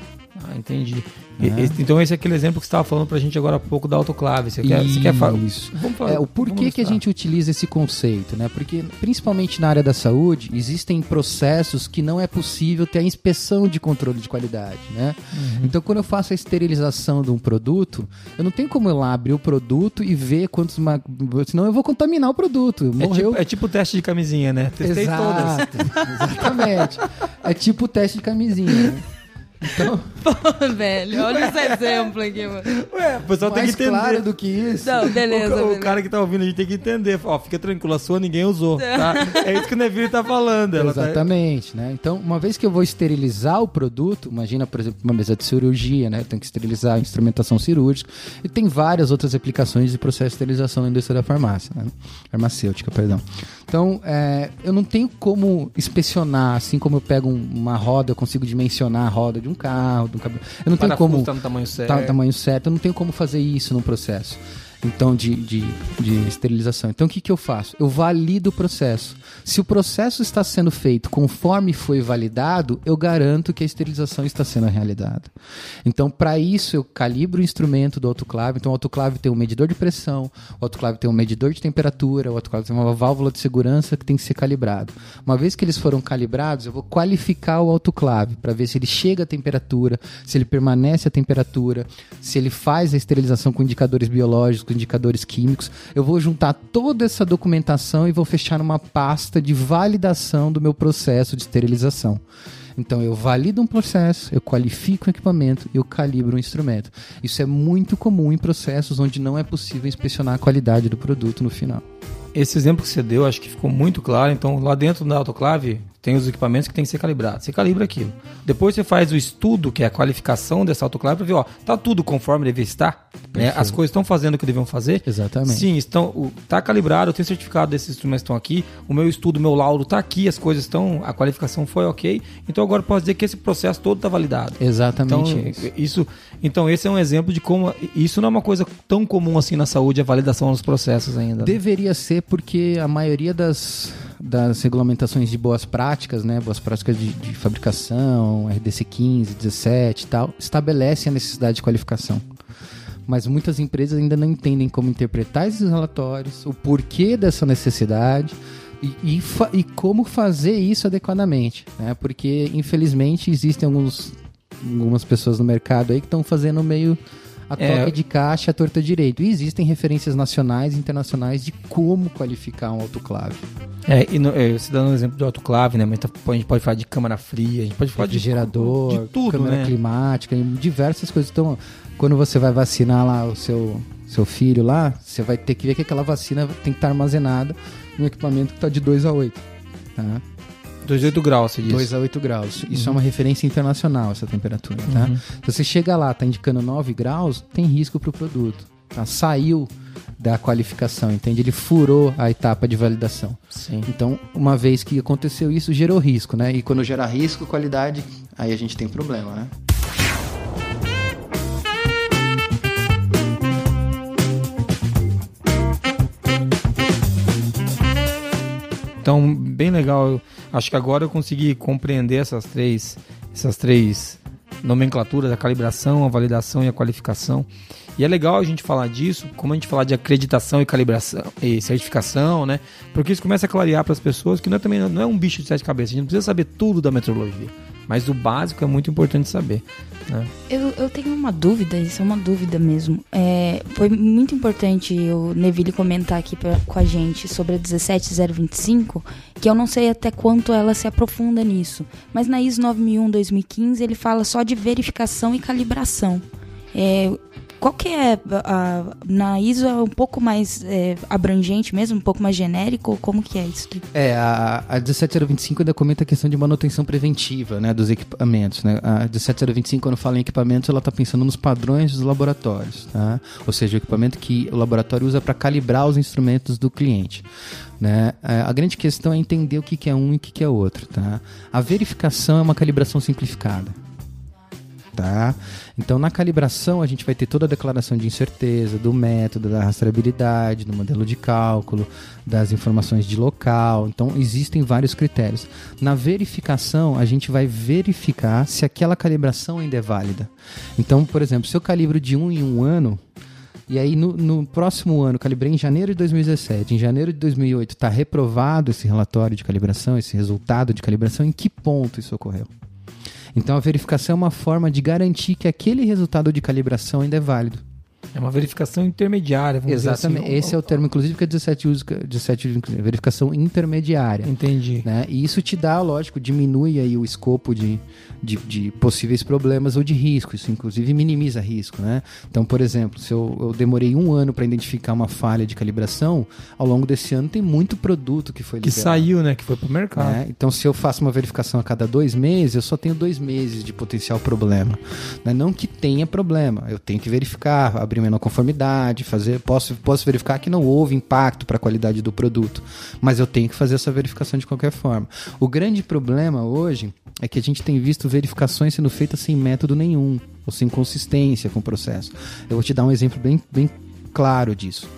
Ah, entendi. E- É. esse- então esse é aquele exemplo que você estava falando pra gente agora há pouco da autoclave. Você quer, você quer falar? Isso. Vamos. É, o porquê que a gente utiliza esse conceito, né? Porque, principalmente na área da saúde, existem processos que não é possível ter a inspeção de controle de qualidade, né? Uhum. Então, quando eu faço a esterilização de um produto, eu não tenho como ir lá abrir o produto e ver quantos... Ma... Senão eu vou contaminar o produto. É Morreu... tipo, é tipo teste de camisinha, né? Testei todas. Exato, exatamente. É tipo o teste de camisinha, né? Então, Velho, olha esse exemplo aqui, mano. Ué, o pessoal tem mais que entender. claro do que isso... Não, beleza. o, o beleza. cara que tá ouvindo, a gente tem que entender. Ó, fica tranquilo, a sua ninguém usou, tá? É isso que o Neville tá falando. Ela tá- Exatamente, né? Então, uma vez que eu vou esterilizar o produto, imagina, por exemplo, uma mesa de cirurgia, né? Eu tenho que esterilizar a instrumentação cirúrgica e tem várias outras aplicações de processo de esterilização na indústria da farmácia, né? farmacêutica, perdão. Então, é, eu não tenho como inspecionar, assim como eu pego um- uma roda, eu consigo dimensionar a roda de um carro, de um cabelo. Eu não tenho como tá no tamanho certo. tá no tamanho certo, eu não tenho como fazer isso num processo. Então de, de, de esterilização. Então o que, que eu faço? Eu valido o processo. Se o processo está sendo feito conforme foi validado, eu garanto que a esterilização está sendo realizada. Então, para isso, eu calibro o instrumento do autoclave. Então, o autoclave tem um medidor de pressão, o autoclave tem um medidor de temperatura, o autoclave tem uma válvula de segurança que tem que ser calibrado. Uma vez que eles foram calibrados, eu vou qualificar o autoclave para ver se ele chega à temperatura, se ele permanece à temperatura, se ele faz a esterilização com indicadores biológicos, indicadores químicos. Eu vou juntar toda essa documentação e vou fechar numa pasta de validação do meu processo de esterilização. Então eu valido um processo, eu qualifico o equipamento, eu calibro o instrumento. Isso é muito comum em processos onde não é possível inspecionar a qualidade do produto no final. Esse exemplo que você deu, acho que ficou muito claro. Então, lá dentro da autoclave, tem os equipamentos que tem que ser calibrados. Você calibra aquilo. Depois você faz o estudo, que é a qualificação dessa autoclave, para ver, ó, tá tudo conforme deve estar. Né? As coisas estão fazendo o que deviam fazer. Exatamente. Sim, estão, o, tá calibrado, eu tenho certificado desses instrumentos estão aqui, o meu estudo, o meu laudo tá aqui, as coisas estão, a qualificação foi ok. Então agora eu posso dizer que esse processo todo está validado. Exatamente. Então, isso. isso, então esse é um exemplo de como isso não é uma coisa tão comum assim na saúde, a validação dos processos ainda. né? Deveria ser porque a maioria das, das regulamentações de boas práticas, né, boas práticas de, de fabricação, RDC 15, 17 e tal, estabelecem a necessidade de qualificação. Mas muitas empresas ainda não entendem como interpretar esses relatórios, o porquê dessa necessidade e, e, e como fazer isso adequadamente. Né? Porque, infelizmente, existem alguns, algumas pessoas no mercado aí que estão fazendo meio a É. de caixa, a torta direito. E existem referências nacionais e internacionais de como qualificar um autoclave. É, e no, é, você dando um exemplo do autoclave, né? Mas tá- a gente pode falar de câmara fria, a gente pode falar de, Refrigerador, de tudo, câmera né? climática, e diversas coisas. Então, quando você vai vacinar lá o seu, seu filho lá, você vai ter que ver que aquela vacina tem que estar armazenada em um equipamento que está de 2 a 8. Tá? 28 graus, você diz. 2 a 8 graus. Isso é uma referência internacional, essa temperatura, tá? Uhum. Se você chega lá, tá indicando 9 graus, tem risco para o produto. Tá? Saiu da qualificação, entende? Ele furou a etapa de validação. Sim. Então, uma vez que aconteceu isso, gerou risco, né? E quando gera risco, qualidade, aí a gente tem problema, né? Então, bem legal. Acho que agora eu consegui compreender essas três, essas três nomenclaturas, a calibração, a validação e a qualificação. E é legal a gente falar disso, como a gente falar de acreditação e calibração e certificação, né? Porque isso começa a clarear para as pessoas que não é, também não é um bicho de sete cabeças. A gente não precisa saber tudo da metrologia, mas o básico é muito importante saber. Né? Eu, eu tenho uma dúvida, isso é uma dúvida mesmo. É, foi muito importante o Neville comentar aqui pra, com a gente sobre a 17025, que eu não sei até quanto ela se aprofunda nisso. Mas na ISO 9001-2015 ele fala só de verificação e calibração. É, qual que é a, na ISO é um pouco mais é, abrangente mesmo, um pouco mais genérico? Como que é isso? É, a, a 17025 ainda comenta a questão de manutenção preventiva, né, dos equipamentos, né? A 17025, quando fala em equipamentos, ela está pensando nos padrões dos laboratórios, tá? Ou seja, o equipamento que o laboratório usa para calibrar os instrumentos do cliente. Né? É, A grande questão é entender o que é um e o que que é outro. Tá? A verificação é uma calibração simplificada. Tá? Então, na calibração, a gente vai ter toda a declaração de incerteza, do método, da rastreabilidade, do modelo de cálculo, das informações de local. Então, existem vários critérios. Na verificação, a gente vai verificar se aquela calibração ainda é válida. Então, por exemplo, se eu calibro de um em um ano, e aí, no, no próximo ano, calibrei em janeiro de 2017. Em janeiro de 2008, está reprovado esse relatório de calibração, esse resultado de calibração. Em que ponto isso ocorreu? Então, a verificação é uma forma de garantir que aquele resultado de calibração ainda é válido. É uma verificação intermediária, vamos Exatamente. dizer assim. Esse é o termo, inclusive, que a 17 usa, 17, verificação intermediária. Entendi. Né? E isso te dá, lógico, diminui aí o escopo de, de, de possíveis problemas ou de risco. Isso, inclusive, minimiza risco. Né? Então, por exemplo, se eu, eu demorei um ano para identificar uma falha de calibração, ao longo desse ano tem muito produto que foi Que liberado. saiu, né? Que foi pro mercado. né? Então, se eu faço uma verificação a cada dois meses, eu só tenho dois meses de potencial problema. Né? Não que tenha problema, eu tenho que verificar, abrir uma não conformidade, fazer, posso, posso verificar que não houve impacto para a qualidade do produto, mas eu tenho que fazer essa verificação de qualquer forma. O grande problema hoje é que a gente tem visto verificações sendo feitas sem método nenhum, ou sem consistência com o processo. Eu vou te dar um exemplo bem, bem claro disso.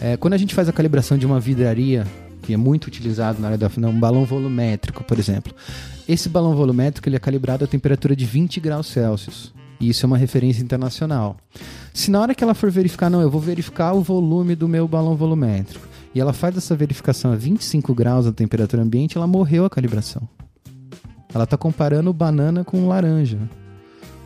É, quando a gente faz a calibração de uma vidraria, que é muito utilizado na área da um balão volumétrico, por exemplo. Esse balão volumétrico ele é calibrado a temperatura de 20 graus Celsius. E isso é uma referência internacional. Se na hora que ela for verificar, não, eu vou verificar o volume do meu balão volumétrico, e ela faz essa verificação a 25 graus da temperatura ambiente, ela morreu a calibração. Ela está comparando banana com laranja.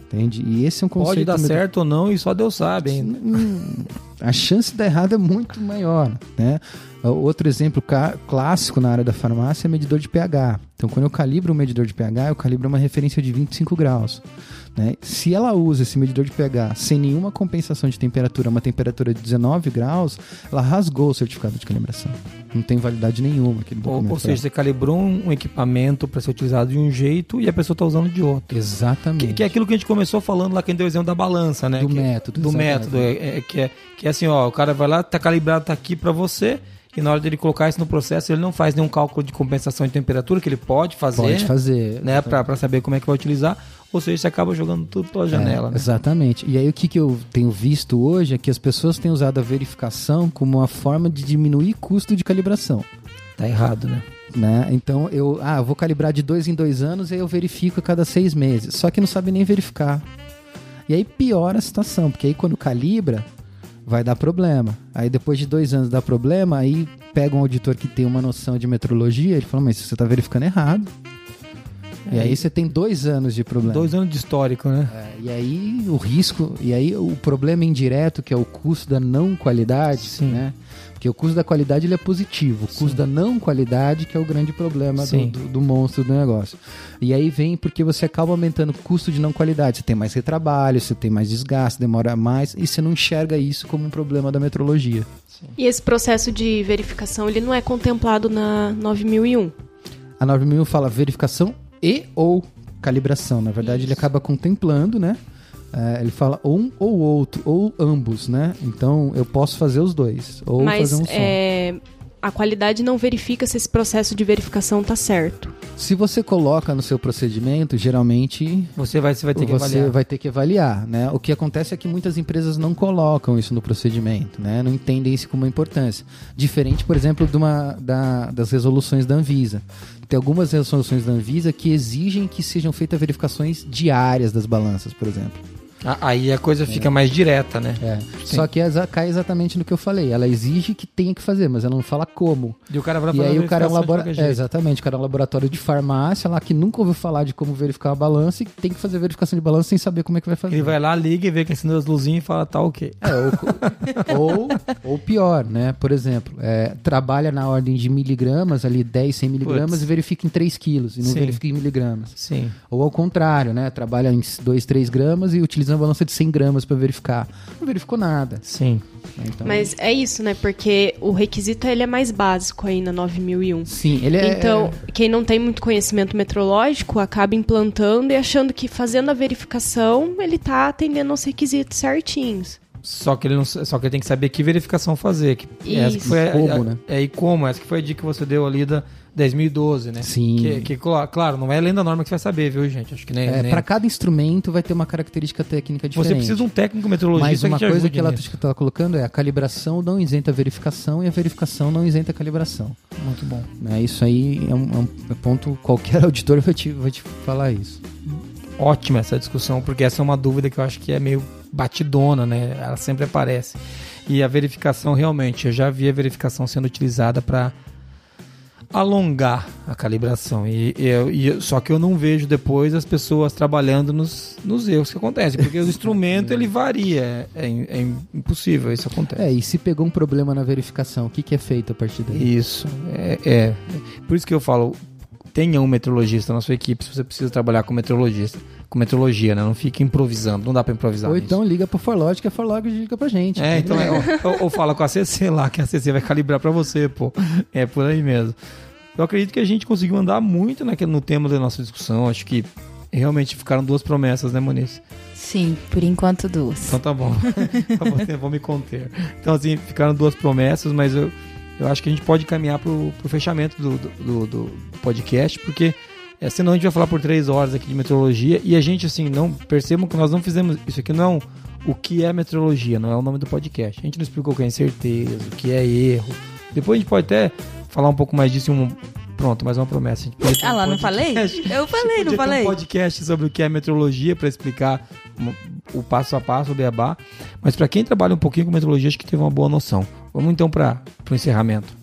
Entende? E esse é um conceito. Pode dar certo ou não, e só Deus sabe ainda. Hum, a chance de dar errado é muito maior. Né? Outro exemplo clássico na área da farmácia é medidor de pH. Então, quando eu calibro um medidor de pH, eu calibro uma referência de 25 graus. Né? Se ela usa esse medidor de pH sem nenhuma compensação de temperatura, uma temperatura de 19 graus, ela rasgou o certificado de calibração. Não tem validade nenhuma aquele documento. Ou, ou seja, você calibrou um equipamento para ser utilizado de um jeito e a pessoa está usando de outro. Exatamente. Que, que, é aquilo que a gente começou falando lá, quem deu o exemplo da balança, né? Do que, método. Do método. É, é, que, é, que é assim, ó, o cara vai lá, tá calibrado, tá aqui para você e na hora dele colocar isso no processo, ele não faz nenhum cálculo de compensação de temperatura, que ele pode fazer. Pode fazer. Né, para saber como é que vai utilizar. Ou seja, você acaba jogando tudo pela janela. É, né? Exatamente. E aí o que, que eu tenho visto hoje é que as pessoas têm usado a verificação como uma forma de diminuir custo de calibração. Tá errado, né? Né? Então eu, ah, eu vou calibrar de dois em dois anos e aí eu verifico a cada seis meses. Só que não sabe nem verificar. E aí piora a situação, porque aí quando calibra, vai dar problema. Aí depois de dois anos dá problema, aí pega um auditor que tem uma noção de metrologia, ele fala, mas você está verificando errado. E aí você tem dois anos de problema. Dois anos de histórico, né? É, e aí o risco, e aí o problema indireto, que é o custo da não qualidade, Sim. né? Porque o custo da qualidade ele é positivo. O custo Sim. da não qualidade que é o grande problema do, do, do, monstro do negócio. E aí vem porque você acaba aumentando o custo de não qualidade. Você tem mais retrabalho, você tem mais desgaste, demora mais, e você não enxerga isso como um problema da metrologia. Sim. E esse processo de verificação ele não é contemplado na 9001? A 9001 fala verificação e ou calibração. Na verdade, isso. ele acaba contemplando, né? É, ele fala um ou outro, ou ambos, né? Então eu posso fazer os dois. Ou Mas, fazer um som. É, a qualidade não verifica se esse processo de verificação está certo. Se você coloca no seu procedimento, geralmente você vai, você vai ter que você avaliar. vai ter que avaliar, né? O que acontece é que muitas empresas não colocam isso no procedimento, né? Não entendem isso como uma importância. Diferente, por exemplo, de uma, da, das resoluções da Anvisa. Tem algumas resoluções da Anvisa que exigem que sejam feitas verificações diárias das balanças, por exemplo. Aí a coisa fica é. mais direta, né? É. Só que cai exatamente no que eu falei. Ela exige que tenha que fazer, mas ela não fala como. E o cara vai E aí o cara é um laboratório. É, exatamente, o cara é um laboratório de farmácia lá que nunca ouviu falar de como verificar a balança e tem que fazer verificação de balança sem saber como é que vai fazer. Ele vai lá, liga e vê que acendeu as luzinhas e fala, tá ok. É, ou, ou, ou, pior, né? Por exemplo, é, trabalha na ordem de miligramas, ali 10, 100 miligramas Puts. e verifica em 3 quilos e não Sim. verifica em miligramas. Sim. Ou ao contrário, né? Trabalha em 2, 3 gramas e utiliza uma balança de 100 gramas para verificar. Não verificou nada. Sim. Então... Mas é isso, né? Porque o requisito ele é mais básico aí na 9001. Sim, ele é. Então, quem não tem muito conhecimento metrológico acaba implantando e achando que fazendo a verificação ele tá atendendo aos requisitos certinhos. Só que ele não, só que ele tem que saber que verificação fazer. Que, essa que foi como, a, né? É, e como, essa que foi a dica que você deu ali da 10.012, né? Sim. Que, que, claro, não é além da norma que você vai saber, viu, gente? Acho que nem. É, nem... Para cada instrumento vai ter uma característica técnica diferente. Você precisa de um técnico meteorologista. Mas uma que coisa que ela está colocando é a calibração não isenta a verificação e a verificação não isenta a calibração. Muito bom. É, isso aí é um, é um ponto, qualquer auditor vai te, vai te falar isso. Ótima essa discussão, porque essa é uma dúvida que eu acho que é meio batidona, né? Ela sempre aparece. E a verificação, realmente, eu já vi a verificação sendo utilizada para alongar a calibração. E, e, e, só que eu não vejo depois as pessoas trabalhando nos, nos erros que acontecem, porque o instrumento ele varia, é, é, é, impossível, isso acontece. É, e se pegou um problema na verificação, o que, que é feito a partir daí? Isso, é, é. Por isso que eu falo, tenha um meteorologista na sua equipe se você precisa trabalhar com meteorologista com metrologia, né? Não fica improvisando, não dá para improvisar. Ou nisso. então liga pro Forlog, que a Forlog liga pra gente. É, então é, ou, ou, fala com a CC lá, que a CC vai calibrar para você, pô. É por aí mesmo. Eu acredito que a gente conseguiu andar muito naquele, no tema da nossa discussão. Acho que realmente ficaram duas promessas, né, Moniz? Sim, por enquanto duas. Então tá bom. vou, vou me conter. Então, assim, ficaram duas promessas, mas eu, eu acho que a gente pode caminhar pro, pro fechamento do, do, do, do podcast, porque é, senão a gente vai falar por três horas aqui de meteorologia e a gente, assim, não percebam que nós não fizemos. Isso aqui não o que é metrologia, não é o nome do podcast. A gente não explicou o que é incerteza, o que é erro. Depois a gente pode até falar um pouco mais disso em um. Pronto, mais uma promessa. ah lá, um não falei? Eu falei, não falei. um podcast sobre o que é metrologia para explicar o passo a passo, o beabá. Mas para quem trabalha um pouquinho com metrologia, acho que teve uma boa noção. Vamos então para o encerramento.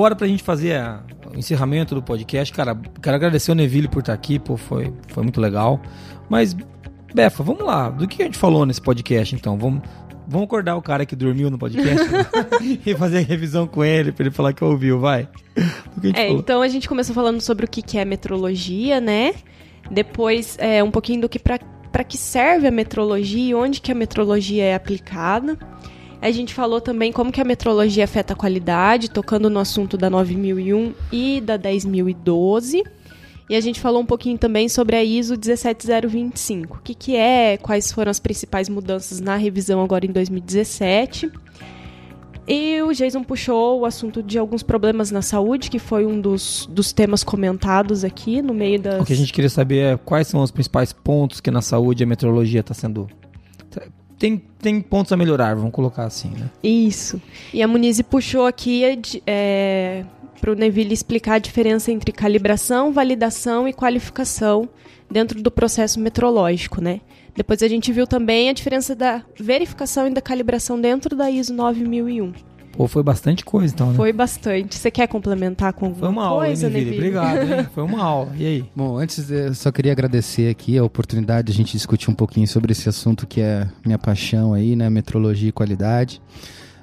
Agora, pra gente fazer a, o encerramento do podcast, cara, quero agradecer o Neville por estar aqui, pô, foi, foi muito legal. Mas, Befa, vamos lá, do que a gente falou nesse podcast então? Vamos, vamos acordar o cara que dormiu no podcast e fazer a revisão com ele, pra ele falar que ouviu, vai. é, falou? então a gente começou falando sobre o que é metrologia, né? Depois, é, um pouquinho do que para que serve a metrologia e onde que a metrologia é aplicada. A gente falou também como que a metrologia afeta a qualidade, tocando no assunto da 9001 e da 10012. E a gente falou um pouquinho também sobre a ISO 17025. O que, que é, quais foram as principais mudanças na revisão agora em 2017. E o Jason puxou o assunto de alguns problemas na saúde, que foi um dos, dos temas comentados aqui no meio das. O que a gente queria saber é quais são os principais pontos que na saúde a metrologia está sendo tem, tem pontos a melhorar, vamos colocar assim, né? Isso. E a Muniz puxou aqui é, para o Neville explicar a diferença entre calibração, validação e qualificação dentro do processo metrológico, né? Depois a gente viu também a diferença da verificação e da calibração dentro da ISO 9001. Pô, foi bastante coisa então, né? Foi bastante. Você quer complementar com alguma Foi uma aula, coisa, hein, Neville? Obrigado, hein? Foi uma aula. E aí? Bom, antes eu só queria agradecer aqui a oportunidade de a gente discutir um pouquinho sobre esse assunto que é minha paixão aí, né? Metrologia e qualidade.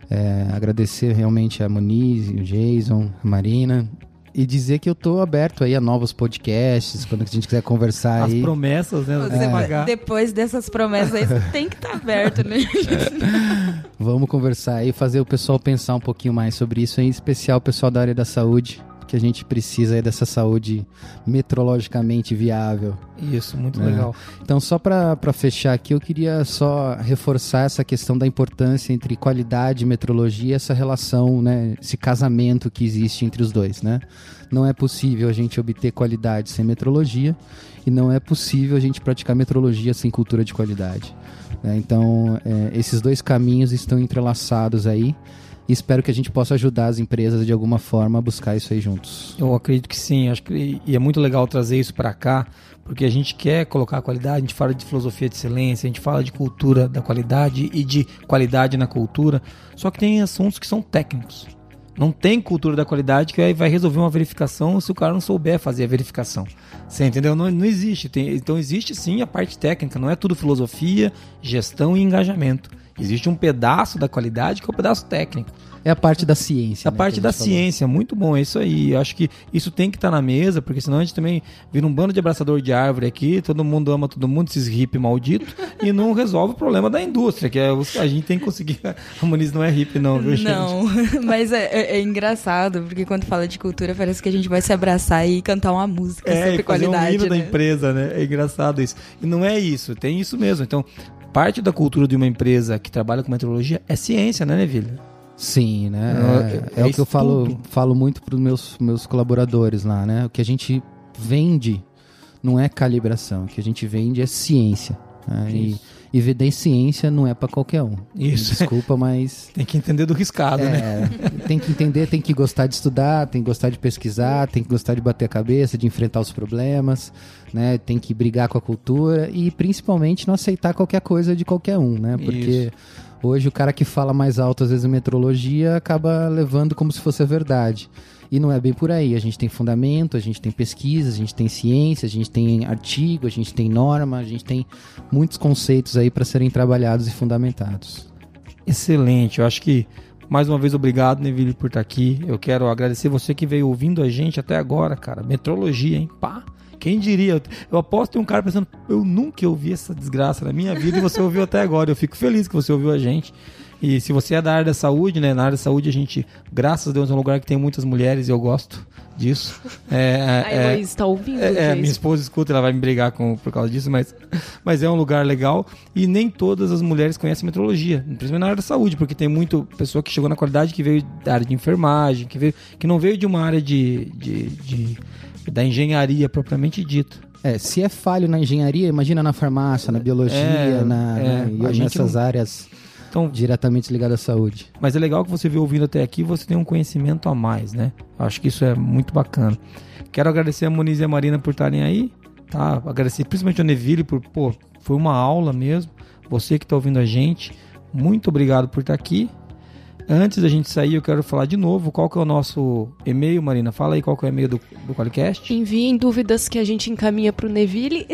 É, agradecer realmente a Muniz, o Jason, a Marina e dizer que eu tô aberto aí a novos podcasts, quando a gente quiser conversar As aí. promessas, né? Você, Depois dessas promessas aí, você tem que estar tá aberto, né? É. Vamos conversar aí, fazer o pessoal pensar um pouquinho mais sobre isso, em especial o pessoal da área da saúde que a gente precisa aí dessa saúde metrologicamente viável. Isso, muito é. legal. Então, só para fechar aqui, eu queria só reforçar essa questão da importância entre qualidade e metrologia, essa relação, né, esse casamento que existe entre os dois, né? Não é possível a gente obter qualidade sem metrologia e não é possível a gente praticar metrologia sem cultura de qualidade. Né? Então, é, esses dois caminhos estão entrelaçados aí e espero que a gente possa ajudar as empresas de alguma forma a buscar isso aí juntos. Eu acredito que sim, acho que e é muito legal trazer isso para cá, porque a gente quer colocar a qualidade, a gente fala de filosofia de excelência, a gente fala de cultura da qualidade e de qualidade na cultura, só que tem assuntos que são técnicos. Não tem cultura da qualidade que vai resolver uma verificação se o cara não souber fazer a verificação. Você entendeu? Não, não existe. Tem, então existe sim a parte técnica, não é tudo filosofia, gestão e engajamento. Existe um pedaço da qualidade que é o pedaço técnico. É a parte da ciência. A né, parte a da falou. ciência, muito bom, é isso aí. Eu acho que isso tem que estar tá na mesa, porque senão a gente também vira um bando de abraçador de árvore aqui, todo mundo ama todo mundo, esses hippie malditos, e não resolve o problema da indústria, que é a gente tem que conseguir. A Muniz não é hippie, não, viu, Não, mas é, é, é, engraçado, porque quando fala de cultura, parece que a gente vai se abraçar e cantar uma música é, sobre qualidade. É, um hino né? da empresa, né? É engraçado isso. E não é isso, tem isso mesmo. Então, parte da cultura de uma empresa que trabalha com metrologia é ciência, né, Neville? Sim, né? É, é, é o que eu falo, falo muito para os meus, meus colaboradores lá, né? O que a gente vende não é calibração, o que a gente vende é ciência. Né? E, e vender ciência não é para qualquer um. Isso. Desculpa, mas. tem que entender do riscado, é, né? Tem que entender, tem que gostar de estudar, tem que gostar de pesquisar, tem que gostar de bater a cabeça, de enfrentar os problemas, né? Tem que brigar com a cultura e principalmente não aceitar qualquer coisa de qualquer um, né? Porque. Isso Hoje o cara que fala mais alto às vezes em metrologia acaba levando como se fosse a verdade. E não é bem por aí. A gente tem fundamento, a gente tem pesquisa, a gente tem ciência, a gente tem artigo, a gente tem norma, a gente tem muitos conceitos aí para serem trabalhados e fundamentados. Excelente. Eu acho que mais uma vez obrigado, Neville, por estar aqui. Eu quero agradecer você que veio ouvindo a gente até agora, cara. Metrologia, hein? Pá. Quem diria? Eu aposto que um cara pensando, eu nunca ouvi essa desgraça na minha vida e você ouviu até agora. Eu fico feliz que você ouviu a gente. E se você é da área da saúde, né? Na área da saúde a gente, graças a Deus, é um lugar que tem muitas mulheres e eu gosto disso. É, a é, Heloísa está ouvindo? é, é, minha esposa escuta, ela vai me brigar com, por causa disso, mas, mas é um lugar legal e nem todas as mulheres conhecem metrologia, principalmente na área da saúde, porque tem muito pessoa que chegou na qualidade que veio da área de enfermagem, que, veio, que não veio de uma área de, de, de- da engenharia propriamente dita. É, se é falho na engenharia, imagina na farmácia, na biologia, É, na, é, né, e nessas não- áreas Então, diretamente ligadas à saúde. Mas é legal que você veio ouvindo até aqui você tem um conhecimento a mais, né? Acho que isso é muito bacana. Quero agradecer a Moniz e a Marina por estarem aí, tá? Agradecer principalmente ao Neville por, pô, foi uma aula mesmo. Você que está ouvindo a gente, muito obrigado por estar aqui. Antes da gente sair, eu quero falar de novo qual que é o nosso e-mail, Marina. Fala aí qual que é o e-mail do, do Qualicast. Enviem dúvidas que a gente encaminha para o Neville.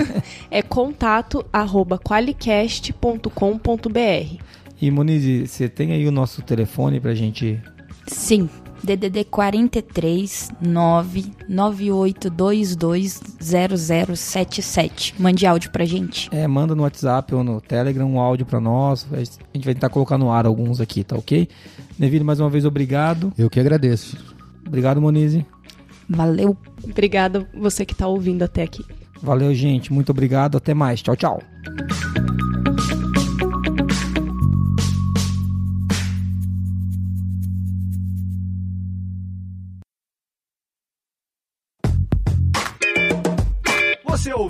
é contato arroba qualicast.com.br. E Moniz, você tem aí o nosso telefone pra gente Sim. DDD 43 998220077. Mande áudio pra gente. É, manda no WhatsApp ou no Telegram um áudio pra nós. A gente vai tentar colocar no ar alguns aqui, tá ok? Neville, mais uma vez, obrigado. Eu que agradeço. Obrigado, Monize. Valeu. Obrigada você que está ouvindo até aqui. Valeu, gente. Muito obrigado. Até mais. Tchau, tchau.